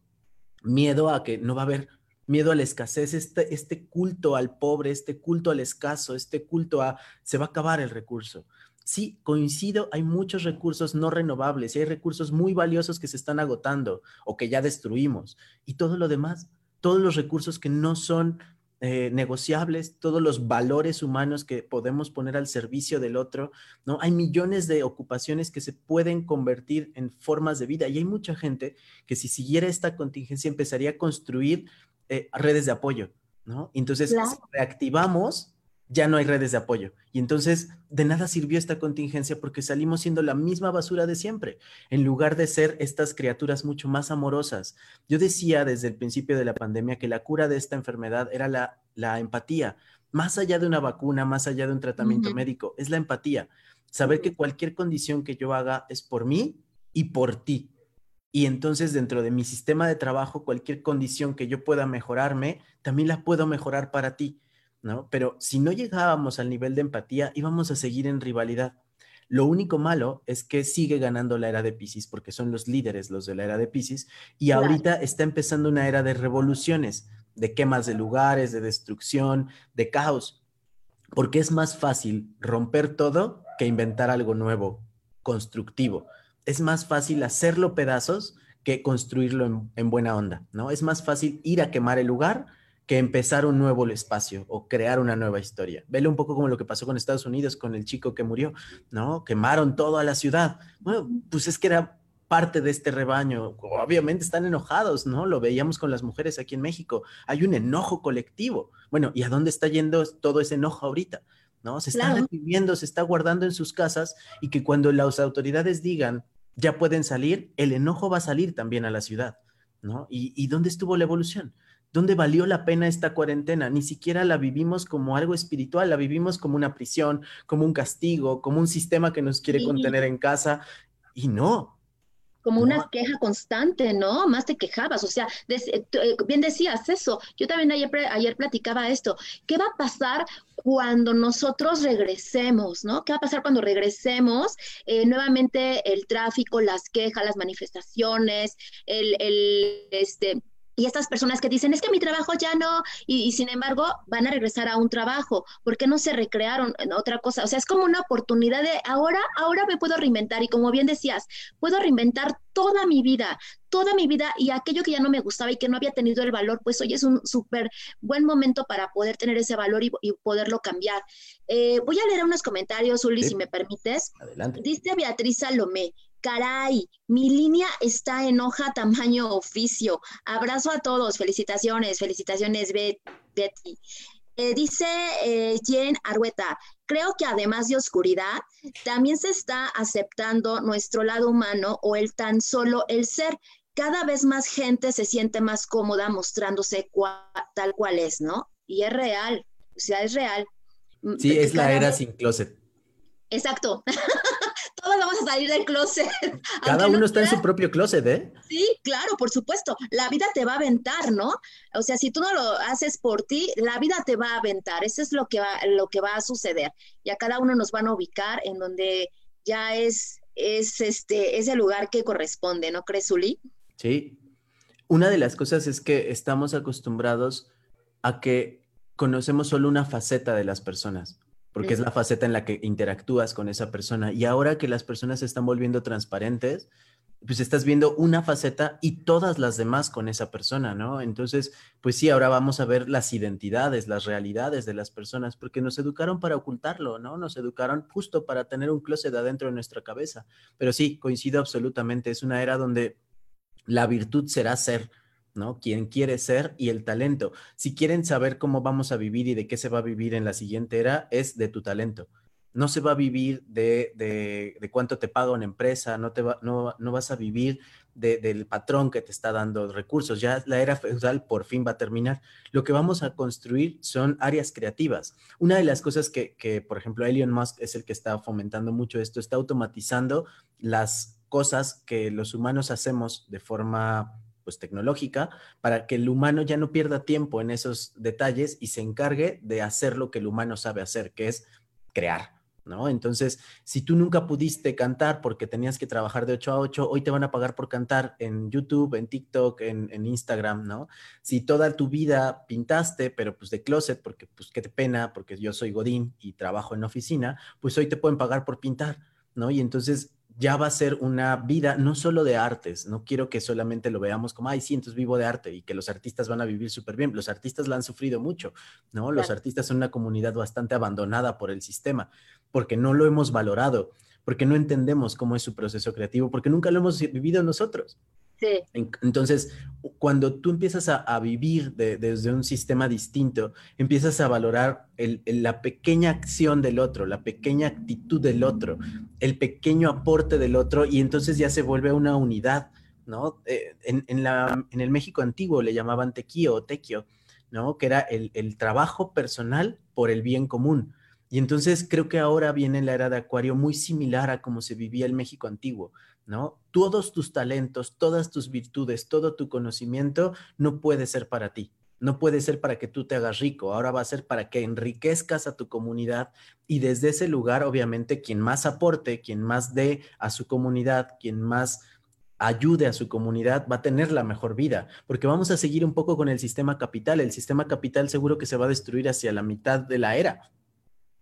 Miedo a que no va a haber miedo a la escasez, este, este culto al pobre, este culto al escaso, este culto a se va a acabar el recurso sí, coincido, hay muchos recursos no renovables y hay recursos muy valiosos que se están agotando o que ya destruimos. Y todo lo demás, todos los recursos que no son eh, negociables, todos los valores humanos que podemos poner al servicio del otro, ¿no? Hay millones de ocupaciones que se pueden convertir en formas de vida y hay mucha gente que si siguiera esta contingencia empezaría a construir eh, redes de apoyo, ¿no? Entonces, reactivamos ya no hay redes de apoyo. Y entonces, de nada sirvió esta contingencia porque salimos siendo la misma basura de siempre, en lugar de ser estas criaturas mucho más amorosas. Yo decía desde el principio de la pandemia que la cura de esta enfermedad era la, la empatía, más allá de una vacuna, más allá de un tratamiento médico, es la empatía. Saber que cualquier condición que yo haga es por mí y por ti. Y entonces dentro de mi sistema de trabajo, cualquier condición que yo pueda mejorarme, también la puedo mejorar para ti. ¿No? Pero si no llegábamos al nivel de empatía, íbamos a seguir en rivalidad. Lo único malo es que sigue ganando la era de Pisces, porque son los líderes los de la era de Pisces, y ahorita está empezando una era de revoluciones, de quemas de lugares, de destrucción, de caos, porque es más fácil romper todo que inventar algo nuevo, constructivo. Es más fácil hacerlo pedazos que construirlo en, en buena onda, ¿no? Es más fácil ir a quemar el lugar que empezar un nuevo espacio o crear una nueva historia. Vele un poco como lo que pasó con Estados Unidos, con el chico que murió, ¿no? Quemaron toda la ciudad. Bueno, pues es que era parte de este rebaño. Obviamente están enojados, ¿no? Lo veíamos con las mujeres aquí en México. Hay un enojo colectivo. Bueno, ¿y a dónde está yendo todo ese enojo ahorita? ¿No? Se está reprimiendo, se está guardando en sus casas y que cuando las autoridades digan ya pueden salir, el enojo va a salir también a la ciudad, ¿no? ¿Y, y dónde estuvo la evolución? ¿Dónde valió la pena esta cuarentena? Ni siquiera la vivimos como algo espiritual, la vivimos como una prisión, como un castigo, como un sistema que nos quiere contener en casa. Y no, como una queja constante, ¿no? Más te quejabas, o sea, eh, eh, bien decías eso. Yo también ayer, ayer platicaba esto. ¿Qué va a pasar cuando nosotros regresemos, ¿no? ¿Qué va a pasar cuando regresemos? Eh, nuevamente el tráfico, las quejas, las manifestaciones, el, el este, y estas personas que dicen, es que mi trabajo ya no, y, sin embargo van a regresar a un trabajo, ¿por qué no se recrearon en otra cosa? O sea, es como una oportunidad de ahora, ahora me puedo reinventar y como bien decías, puedo reinventar toda mi vida, toda mi vida y aquello que ya no me gustaba y que no había tenido el valor, pues hoy es un súper buen momento para poder tener ese valor y, poderlo cambiar. Eh, voy a leer unos comentarios, Uli, si me permites. Adelante. Dice Beatriz Salomé, Caray, mi línea está en hoja tamaño oficio. Abrazo a todos. Felicitaciones, felicitaciones, Betty. Eh, dice eh, Jen Argueta, creo que además de oscuridad, también se está aceptando nuestro lado humano o el tan solo el ser. Cada vez más gente se siente más cómoda mostrándose tal cual es, ¿no? Y es real, o sea, es real. Sí, es la era sin closet. Exacto. [laughs] todos vamos a salir del closet. [laughs] Cada uno está en su propio closet, ¿eh? Sí, claro, por supuesto. La vida te va a aventar, ¿no? O sea, si tú no lo haces por ti, la vida te va a aventar. Eso es lo que va, lo que va a suceder. Y a cada uno nos van a ubicar en donde ya es, es este, ese lugar que corresponde, ¿no crees, Uli? Sí. Una de las cosas es que estamos acostumbrados a que conocemos solo una faceta de las personas porque es la faceta en la que interactúas con esa persona. Y ahora que las personas se están volviendo transparentes, pues estás viendo una faceta y todas las demás con esa persona, ¿no? Entonces, pues sí, ahora vamos a ver las identidades, las realidades de las personas, porque nos educaron para ocultarlo, ¿no? Nos educaron justo para tener un closet adentro de nuestra cabeza. Pero sí, coincido absolutamente, es una era donde la virtud será ser, ¿no? Quien quiere ser y el talento. Si quieren saber cómo vamos a vivir y de qué se va a vivir en la siguiente era, es de tu talento no se va a vivir de, de, cuánto te paga una empresa, no, te va, no, no vas a vivir del patrón que te está dando recursos. Ya la era feudal por fin va a terminar. Lo que vamos a construir son áreas creativas. Una de las cosas que, que, por ejemplo, Elon Musk es el que está fomentando mucho esto, está automatizando las cosas que los humanos hacemos de forma pues tecnológica para que el humano ya no pierda tiempo en esos detalles y se encargue de hacer lo que el humano sabe hacer, que es crear. ¿no? Entonces, si tú nunca pudiste cantar porque tenías que trabajar de 8 a 8, hoy te van a pagar por cantar en YouTube, en TikTok, en, Instagram, ¿no? Si toda tu vida pintaste, pero pues de closet, porque pues qué pena, porque yo soy Godín y trabajo en oficina, pues hoy te pueden pagar por pintar, ¿no? Y entonces ya va a ser una vida no solo de artes, no quiero que solamente lo veamos como, ay, sí, entonces vivo de arte y que los artistas van a vivir súper bien. Los artistas la han sufrido mucho, ¿no? Los artistas son una comunidad bastante abandonada por el sistema, porque no lo hemos valorado, porque no entendemos cómo es su proceso creativo, porque nunca lo hemos vivido nosotros. Entonces, cuando tú empiezas a, vivir desde un sistema distinto, empiezas a valorar la pequeña acción del otro, la pequeña actitud del otro, el pequeño aporte del otro, y entonces ya se vuelve una unidad, ¿no? Eh, en, el México antiguo le llamaban tequio o tequio, ¿no? Que era el, el trabajo personal por el bien común. Y entonces creo que ahora viene la era de Acuario muy similar a como se vivía el México antiguo ¿no? Todos tus talentos, todas tus virtudes, todo tu conocimiento no puede ser para ti. No puede ser para que tú te hagas rico, ahora va a ser para que enriquezcas a tu comunidad y desde ese lugar, obviamente, quien más aporte, quien más dé a su comunidad, quien más ayude a su comunidad, va a tener la mejor vida, porque vamos a seguir un poco con el sistema capital. El sistema capital seguro que se va a destruir hacia la mitad de la era,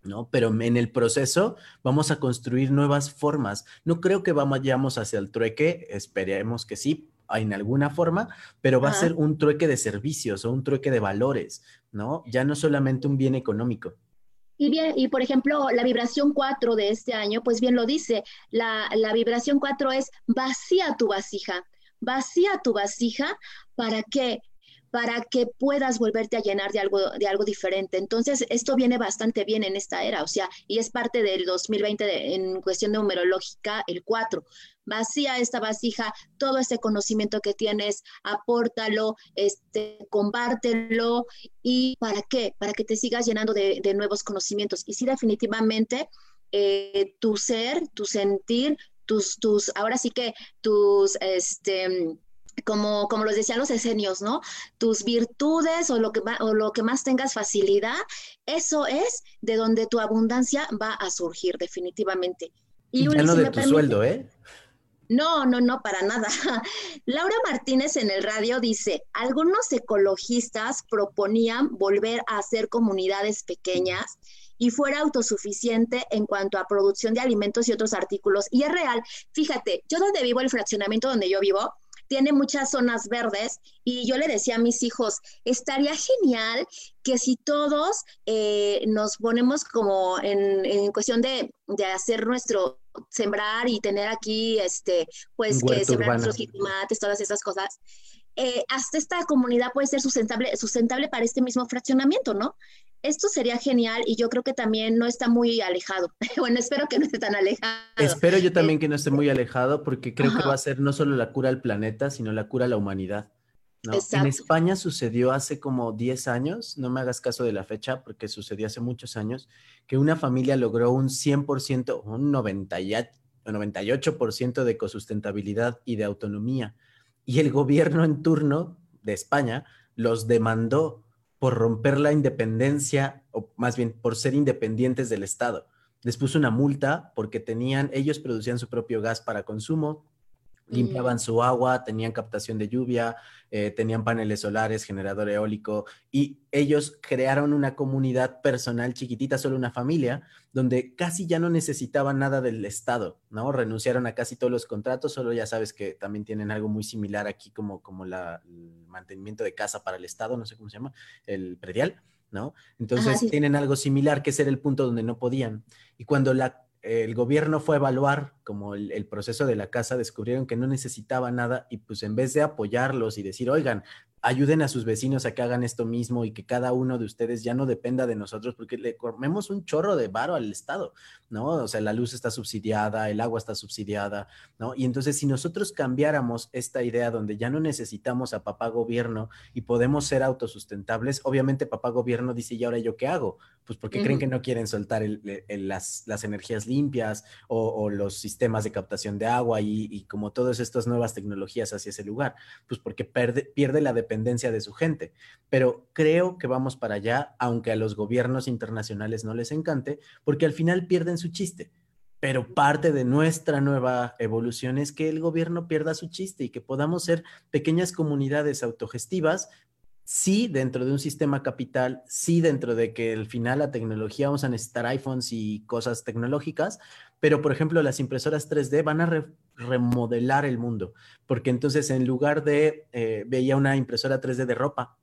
¿no? Pero en el proceso vamos a construir nuevas formas. No creo que vayamos hacia el trueque, esperemos que sí, en alguna forma, pero va a ser un trueque de servicios o un trueque de valores, ¿no? Ya no solamente un bien económico. Y bien, y por ejemplo, la vibración 4 de este año, pues bien lo dice, la, la vibración 4 es vacía tu vasija, vacía tu vasija para que para que puedas volverte a llenar de algo, de algo diferente. Entonces, esto viene bastante bien en esta era, o sea, y es parte del 2020 en cuestión numerológica, el 4. Vacía esta vasija, todo ese conocimiento que tienes, apórtalo, este, compártelo. ¿Y para qué? Para que te sigas llenando de, nuevos conocimientos. Y sí, definitivamente, eh, tu ser, tu sentir, tus, tus, ahora sí que tus, este, como, como los decían los esenios, ¿no? Tus virtudes o lo, que o lo que más tengas facilidad, eso es de donde tu abundancia va a surgir definitivamente. Y ya no de tu sueldo, ¿eh? No, no, no, para nada. [laughs] Laura Martínez en el radio dice, algunos ecologistas proponían volver a hacer comunidades pequeñas y fuera autosuficiente en cuanto a producción de alimentos y otros artículos. Y es real. Fíjate, yo donde vivo, el fraccionamiento donde yo vivo, tiene muchas zonas verdes y yo le decía a mis hijos, estaría genial que si todos eh, nos ponemos como en, cuestión de, hacer nuestro sembrar y tener aquí, este, pues que sembrar nuestros jitomates, todas esas cosas, eh, hasta esta comunidad puede ser sustentable, sustentable para este mismo fraccionamiento, ¿no? Esto sería genial y yo creo que también no está muy alejado. [laughs] bueno, espero que no esté tan alejado. Espero yo también que no esté muy alejado porque creo que va a ser no solo la cura al planeta, sino la cura a la humanidad. ¿no? En España sucedió hace como 10 años, no me hagas caso de la fecha porque sucedió hace muchos años, que una familia logró un 100%, un 98% de ecosustentabilidad y de autonomía. Y el gobierno en turno de España los demandó por romper la independencia, o más bien por ser independientes del Estado. Les puso una multa porque tenían, ellos producían su propio gas para consumo, limpiaban su agua, tenían captación de lluvia, eh, tenían paneles solares, generador eólico, y ellos crearon una comunidad personal chiquitita, solo una familia, donde casi ya no necesitaban nada del Estado, ¿no? Renunciaron a casi todos los contratos, solo ya sabes que también tienen algo muy similar aquí como, como la, el mantenimiento de casa para el Estado, no sé cómo se llama, el predial. ¿no? Entonces tienen algo similar que ser el punto donde no podían. Y cuando la el gobierno fue a evaluar como el, proceso de la casa, descubrieron que no necesitaba nada y pues en vez de apoyarlos y decir, oigan, ayuden a sus vecinos a que hagan esto mismo y que cada uno de ustedes ya no dependa de nosotros porque le comemos un chorro de varo al Estado, ¿no? O sea, la luz está subsidiada, el agua está subsidiada, ¿no? Y entonces si nosotros cambiáramos esta idea donde ya no necesitamos a papá gobierno y podemos ser autosustentables, obviamente papá gobierno dice, ¿y ahora yo qué hago? Pues porque creen que no quieren soltar las, las, energías limpias o, los sistemas de captación de agua y, y, como todas estas nuevas tecnologías hacia ese lugar, pues porque pierde, pierde la dependencia de su gente. Pero creo que vamos para allá, aunque a los gobiernos internacionales no les encante, porque al final pierden su chiste. Pero parte de nuestra nueva evolución es que el gobierno pierda su chiste y que podamos ser pequeñas comunidades autogestivas sí dentro de un sistema capital, sí dentro de que al final la tecnología vamos a necesitar iPhones y cosas tecnológicas, pero por ejemplo las impresoras 3D van a remodelar el mundo, porque entonces en lugar de, eh, veía una impresora 3D de ropa,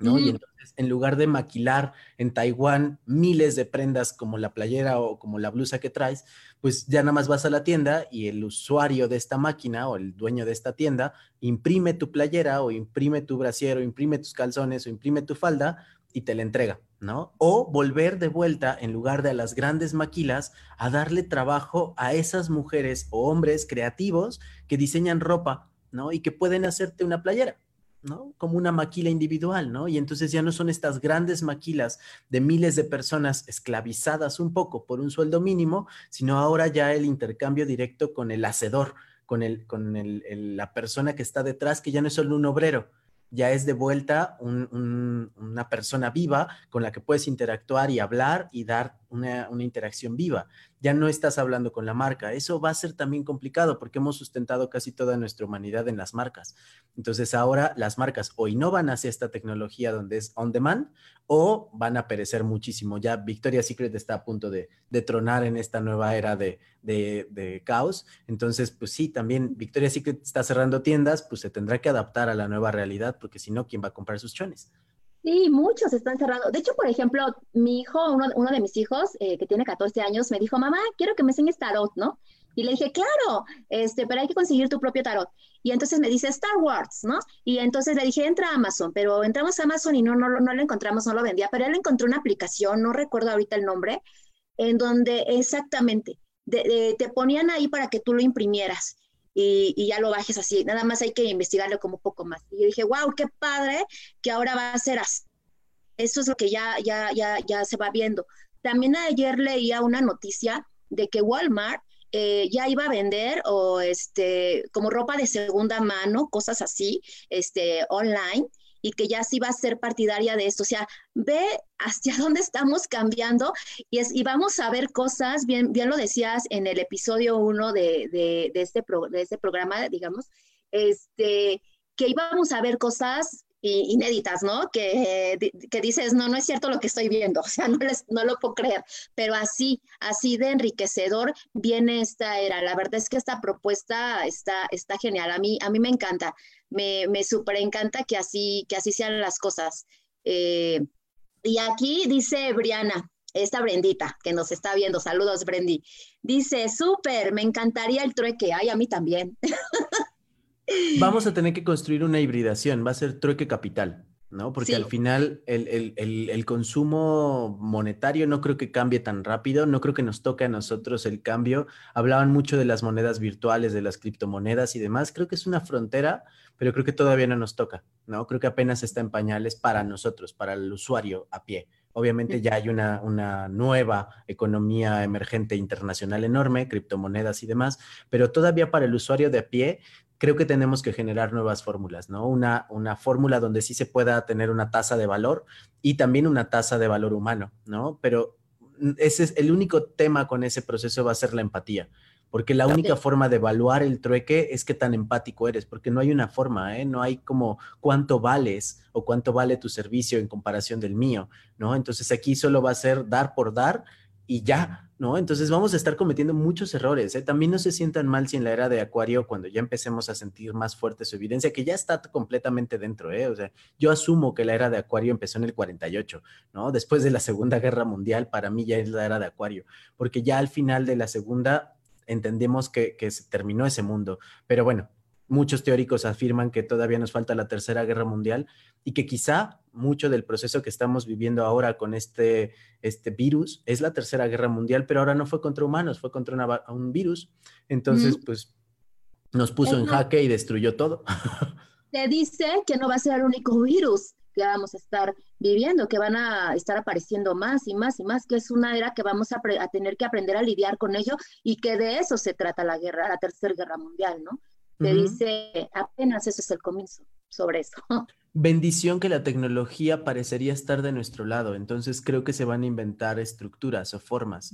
¿no? Y entonces, en lugar de maquilar en Taiwán miles de prendas como la playera o como la blusa que traes, pues ya nada más vas a la tienda y el usuario de esta máquina o el dueño de esta tienda imprime tu playera o imprime tu brasier o imprime tus calzones o imprime tu falda y te la entrega, O volver de vuelta, en lugar de a las grandes maquilas, a darle trabajo a esas mujeres o hombres creativos que diseñan ropa, ¿no? Y que pueden hacerte una playera. ¿no? Como una maquila individual, ¿no? Y entonces ya no son estas grandes maquilas de miles de personas esclavizadas un poco por un sueldo mínimo, sino ahora ya el intercambio directo con el hacedor, con, el, con el, la persona que está detrás, que ya no es solo un obrero, ya es de vuelta una persona viva con la que puedes interactuar y hablar y dar una, una, interacción viva. Ya no estás hablando con la marca. Eso va a ser también complicado porque hemos sustentado casi toda nuestra humanidad en las marcas. Entonces ahora las marcas o innovan hacia esta tecnología donde es on demand o van a perecer muchísimo. Ya Victoria's Secret está a punto de, de tronar en esta nueva era de, caos. Entonces, pues sí, también Victoria's Secret está cerrando tiendas, pues se tendrá que adaptar a la nueva realidad porque si no, ¿quién va a comprar sus chones? Sí, muchos están cerrando. De hecho, por ejemplo, mi hijo, uno, uno de mis hijos, eh, que tiene 14 años, me dijo, mamá, quiero que me enseñes tarot, ¿no? Y le dije, claro, este, pero hay que conseguir tu propio tarot. Y entonces me dice Star Wars, ¿no? Y entonces le dije, entra a Amazon, pero entramos a Amazon y no, no, lo encontramos, no lo vendía, pero él encontró una aplicación, no recuerdo ahorita el nombre, en donde exactamente te ponían ahí para que tú lo imprimieras y, ya lo bajes así. Nada más hay que investigarlo como un poco más. Y yo dije, wow, qué padre que ahora va a ser así. Eso es lo que ya, ya, ya, ya se va viendo. También ayer leía una noticia de que Walmart eh, ya iba a vender o este como ropa de segunda mano, cosas así, este online y que ya sí va a ser partidaria de esto. O sea, ve hacia [laughs] dónde estamos cambiando y, es, y vamos a ver cosas, bien, bien lo decías en el episodio uno de, de, de este, de este programa, digamos, este, que íbamos a ver cosas inéditas, ¿no? Que, que, dices, no, no es cierto lo que estoy viendo, [laughs] o sea, no, les, no lo puedo creer, pero así, así de enriquecedor viene esta era. La verdad es que esta propuesta está, está genial, a mí, a mí me encanta, me, me súper encanta que así, que así sean las cosas. Eh, y aquí dice Briana, esta Brendita que nos está viendo, saludos Brendi, dice, súper, me encantaría el trueque, ay, a mí también. [laughs] Vamos a tener que construir una hibridación, va a ser trueque capital, ¿no? Porque al final el, consumo monetario no creo que cambie tan rápido, no creo que nos toque a nosotros el cambio. Hablaban mucho de las monedas virtuales, de las criptomonedas y demás. Creo que es una frontera, pero creo que todavía no nos toca, ¿no? Creo que apenas está en pañales para nosotros, para el usuario a pie. Obviamente ya hay una, una, nueva economía emergente internacional enorme, criptomonedas y demás, pero todavía para el usuario de a pie creo que tenemos que generar nuevas fórmulas, ¿no? Una, una fórmula donde sí se pueda tener una tasa de valor y también una tasa de valor humano, ¿no? Pero ese es el único tema con ese proceso va a ser la empatía. porque la única forma de evaluar el trueque es que tan empático eres, porque no hay una forma, ¿eh? no hay como cuánto vales o cuánto vale tu servicio en comparación del mío, ¿no? Entonces aquí solo va a ser dar por dar y ya, ¿no? Entonces vamos a estar cometiendo muchos errores. ¿eh? También no se sientan mal si en la era de Acuario, cuando ya empecemos a sentir más fuerte su evidencia, que ya está completamente dentro, ¿eh? O sea, yo asumo que la era de Acuario empezó en el 48, ¿no? Después de la Segunda Guerra Mundial, para mí ya es la era de Acuario, porque ya al final de la Segunda entendemos que, que se terminó ese mundo. Pero bueno, muchos teóricos afirman que todavía nos falta la Tercera Guerra Mundial y que quizá mucho del proceso que estamos viviendo ahora con este, este virus es la Tercera Guerra Mundial, pero ahora no fue contra humanos, fue contra un virus. Entonces, pues nos puso en jaque y destruyó todo. [laughs] Se dice que no va a ser el único virus que vamos a estar viviendo, que van a estar apareciendo más y más y más, que es una era que vamos a, a tener que aprender a lidiar con ello y que de eso se trata la guerra, la tercera guerra mundial, ¿no? Se dice apenas eso es el comienzo sobre eso. [laughs] bendición que la tecnología parecería estar de nuestro lado, entonces creo que se van a inventar estructuras o formas,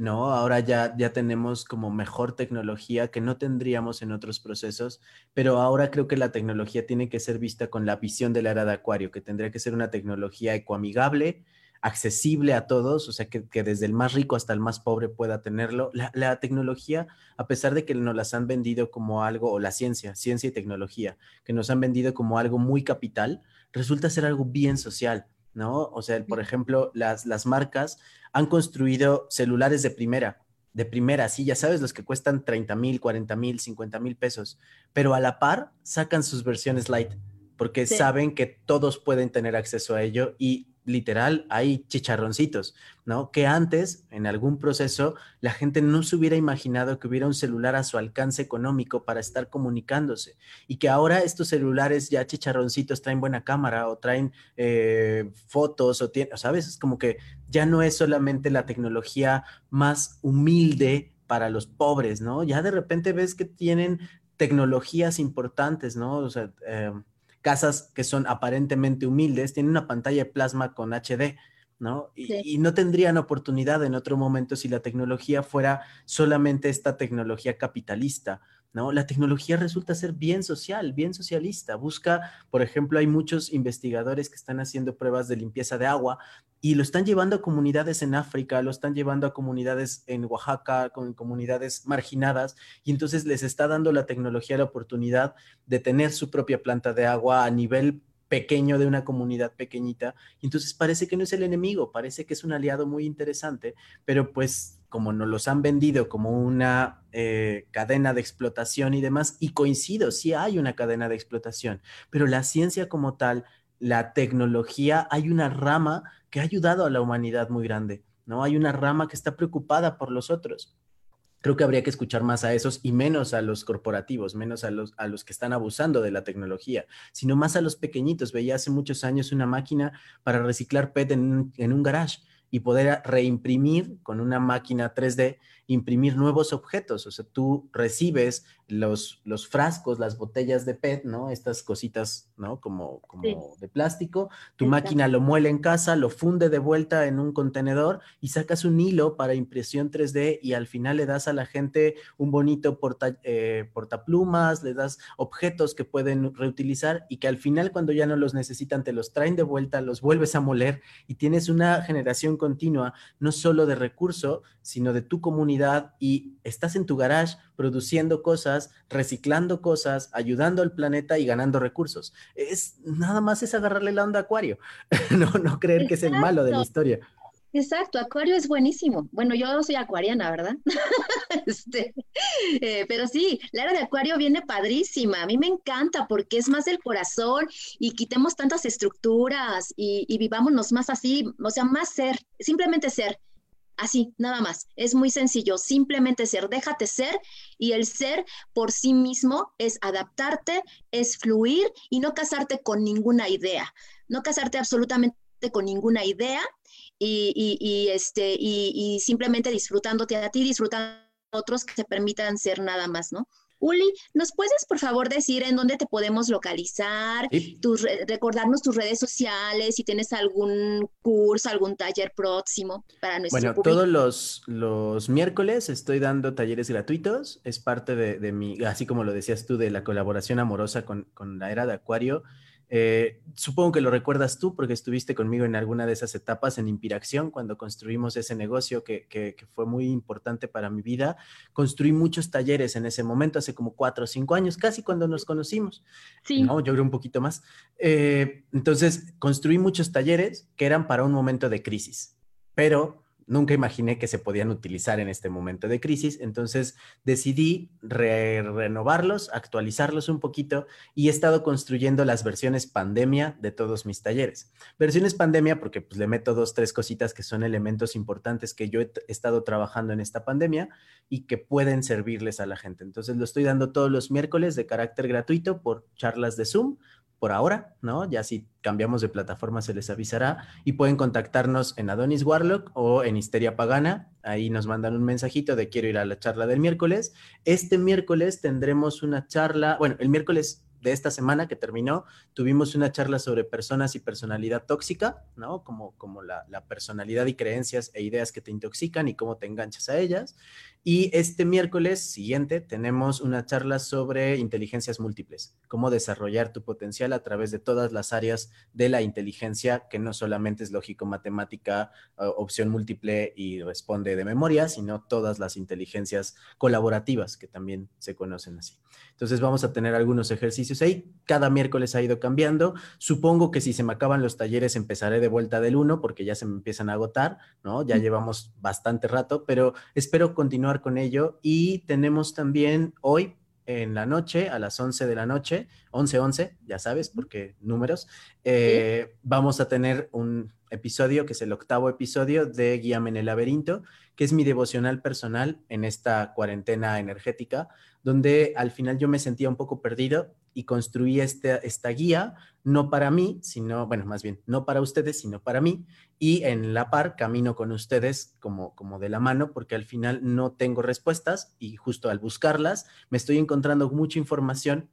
¿no? Ahora ya, ya tenemos como mejor tecnología que no tendríamos en otros procesos, pero ahora creo que la tecnología tiene que ser vista con la visión de la era de Acuario, que tendría que ser una tecnología ecoamigable, accesible a todos, o sea, que, desde el más rico hasta el más pobre pueda tenerlo. La, tecnología, a pesar de que nos las han vendido como algo, o la ciencia, ciencia y tecnología, que nos han vendido como algo muy capital, resulta ser algo bien social, ¿no? O sea, por ejemplo, las, las marcas han construido celulares de primera, de primera, sí, ya sabes, los que cuestan 30 mil, 40 mil, 50 mil pesos, pero a la par sacan sus versiones light, porque saben que todos pueden tener acceso a ello y literal hay chicharroncitos, ¿no? Que antes, en algún proceso, la gente no se hubiera imaginado que hubiera un celular a su alcance económico para estar comunicándose y que ahora estos celulares ya chicharroncitos traen buena cámara o traen eh, fotos o tienen, ¿sabes? Es como que ya no es solamente la tecnología más humilde para los pobres, ¿no? Ya de repente ves que tienen tecnologías importantes, ¿no? O sea, eh, casas que son aparentemente humildes tienen una pantalla de plasma con HD, ¿no? Y, no tendrían oportunidad en otro momento si la tecnología fuera solamente esta tecnología capitalista, La tecnología resulta ser bien social, bien socialista. Busca, por ejemplo, hay muchos investigadores que están haciendo pruebas de limpieza de agua y lo están llevando a comunidades en África, lo están llevando a comunidades en Oaxaca, con comunidades marginadas, y entonces les está dando la tecnología la oportunidad de tener su propia planta de agua a nivel pequeño de una comunidad pequeñita. Entonces parece que no es el enemigo, parece que es un aliado muy interesante, pero pues como nos los han vendido como una eh, cadena de explotación y demás, y coincido, sí hay una cadena de explotación, pero la ciencia como tal, la tecnología, hay una rama que ha ayudado a la humanidad muy grande, ¿no? Hay una rama que está preocupada por los otros. Creo que habría que escuchar más a esos y menos a los corporativos, menos a los, a los que están abusando de la tecnología, sino más a los pequeñitos. Veía hace muchos años una máquina para reciclar PET en, en un garage y poder reimprimir con una máquina 3D, imprimir nuevos objetos. O sea, tú recibes los, los frascos, las botellas de PET, ¿no? Estas cositas, ¿no? Como, como de plástico. Tu máquina lo muele en casa, lo funde de vuelta en un contenedor y sacas un hilo para impresión 3D y al final le das a la gente un bonito porta, eh, portaplumas, le das objetos que pueden reutilizar y que al final cuando ya no los necesitan te los traen de vuelta, los vuelves a moler y tienes una generación continua, no solo de recurso, sino de tu comunidad y estás en tu garage produciendo cosas, reciclando cosas, ayudando al planeta y ganando recursos. Es nada más es agarrarle la onda a Acuario, [laughs] no, no creer que es el malo de la historia. Exacto, Acuario es buenísimo. Bueno, yo soy acuariana, ¿verdad? [laughs] este, eh, pero sí, la era de Acuario viene padrísima. A mí me encanta porque es más del corazón y quitemos tantas estructuras y, y vivámonos más así, o sea, más ser, simplemente ser. Así, nada más. Es muy sencillo, simplemente ser, déjate ser y el ser por sí mismo es adaptarte, es fluir y no casarte con ninguna idea, no casarte absolutamente con ninguna idea y, este, y, simplemente disfrutándote a ti, disfrutando a otros que te permitan ser nada más, ¿no? Uli, ¿nos puedes por favor decir en dónde te podemos localizar, tus, recordarnos tus redes sociales, si tienes algún curso, algún taller próximo para nuestro Bueno, todos los, los miércoles estoy dando talleres gratuitos, es parte de, de, mi, así como lo decías tú, de la colaboración amorosa con, con la era de Acuario. Eh, supongo que lo recuerdas tú porque estuviste conmigo en alguna de esas etapas en Inspiración cuando construimos ese negocio que, que, fue muy importante para mi vida. Construí muchos talleres en ese momento, hace como cuatro o cinco años, casi cuando nos conocimos. Sí. No, yo creo un poquito más. Eh, entonces, construí muchos talleres que eran para un momento de crisis, pero nunca imaginé que se podían utilizar en este momento de crisis, entonces decidí renovarlos, actualizarlos un poquito y he estado construyendo las versiones pandemia de todos mis talleres. Versiones pandemia porque pues, le meto dos, tres cositas que son elementos importantes que yo he estado trabajando en esta pandemia y que pueden servirles a la gente. Entonces lo estoy dando todos los miércoles de carácter gratuito por charlas de Zoom por ahora, ¿no? Ya si cambiamos de plataforma se les avisará y pueden contactarnos en Adonis Warlock o en Histeria Pagana. Ahí nos mandan un mensajito de quiero ir a la charla del miércoles. Este miércoles tendremos una charla, bueno, el miércoles de esta semana que terminó, tuvimos una charla sobre personas y personalidad tóxica, ¿no? Como, como la, la, personalidad y creencias e ideas que te intoxican y cómo te enganchas a ellas. Y este miércoles siguiente tenemos una charla sobre inteligencias múltiples, cómo desarrollar tu potencial a través de todas las áreas de la inteligencia, que no solamente es lógico, matemática, opción múltiple y responde de memoria, sino todas las inteligencias colaborativas que también se conocen así. Entonces vamos a tener algunos ejercicios ahí. Cada miércoles ha ido cambiando. Supongo que si se me acaban los talleres empezaré de vuelta del 1 porque ya se me empiezan a agotar, ¿no? Ya llevamos bastante rato, pero espero continuar con ello. Y tenemos también hoy en la noche, a las 11 de la noche, 11, 11, ya sabes, porque números, eh, vamos a tener un episodio que es el octavo episodio de Guíame en el laberinto, que es mi devocional personal en esta cuarentena energética, donde al final yo me sentía un poco perdido y construí este, esta guía, no para mí, sino, bueno, más bien, no para ustedes, sino para mí, y en la par camino con ustedes como, como de la mano, porque al final no tengo respuestas y justo al buscarlas me estoy encontrando mucha información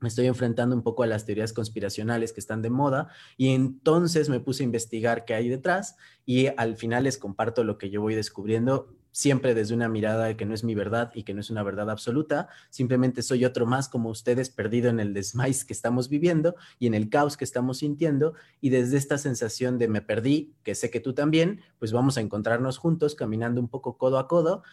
me estoy enfrentando un poco a las teorías conspiracionales que están de moda y entonces me puse a investigar qué hay detrás y al final les comparto lo que yo voy descubriendo siempre desde una mirada que no es mi verdad y que no es una verdad absoluta, simplemente soy otro más como ustedes perdido en el desmais que estamos viviendo y en el caos que estamos sintiendo y desde esta sensación de me perdí, que sé que tú también, pues vamos a encontrarnos juntos caminando un poco codo a codo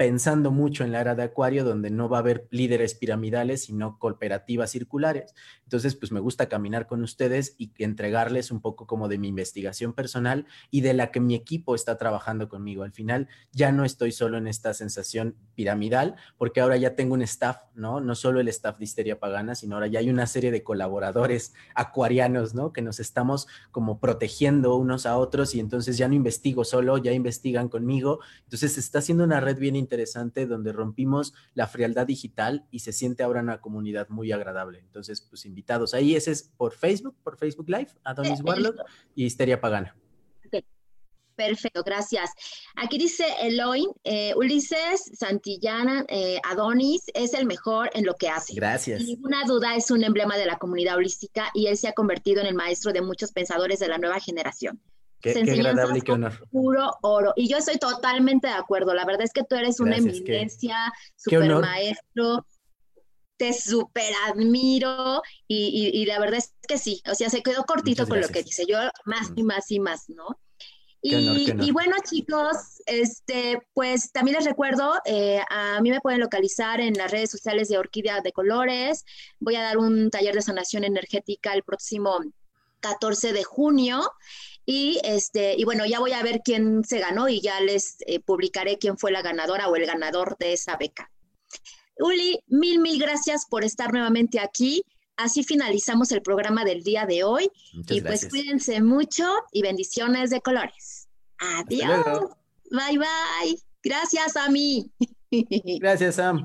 pensando mucho en la era de Acuario, donde no va a haber líderes piramidales, sino cooperativas circulares. Entonces, pues me gusta caminar con ustedes y entregarles un poco como de mi investigación personal y de la que mi equipo está trabajando conmigo. Al final, ya no estoy solo en esta sensación piramidal, porque ahora ya tengo un staff, ¿no? No solo el staff de Histeria Pagana, sino ahora ya hay una serie de colaboradores acuarianos, ¿no? Que nos estamos como protegiendo unos a otros y entonces ya no investigo solo, ya investigan conmigo. Entonces, se está haciendo una red bien interesante donde rompimos la frialdad digital y se siente ahora una comunidad muy agradable. Entonces, pues invitados. Ahí ese es por Facebook, por Facebook Live, Adonis Warlock y Histeria Pagana. Perfecto, gracias. Aquí dice Eloy, eh, Ulises Santillana, eh, Adonis es el mejor en lo que hace. Gracias. Sin ninguna duda es un emblema de la comunidad holística y él se ha convertido en el maestro de muchos pensadores de la nueva generación. Qué, agradable y qué honor. Puro oro. Y yo estoy totalmente de acuerdo. La verdad es que tú eres una eminencia, super maestro. Te super admiro y, la verdad es que sí. O sea, se quedó cortito con lo que dice. Yo más y más y más, ¿no? Y, bueno, chicos, este, pues también les recuerdo, eh, a mí me pueden localizar en las redes sociales de Orquídea de Colores. Voy a dar un taller de sanación energética el próximo 14 de junio. Y, este, y bueno, ya voy a ver quién se ganó y ya les eh, publicaré quién fue la ganadora o el ganador de esa beca. Uli, mil, mil gracias por estar nuevamente aquí. Así finalizamos el programa del día de hoy. y pues cuídense mucho y bendiciones de colores. Adiós. Bye, bye. Gracias, Ami. [laughs] Gracias, Sam.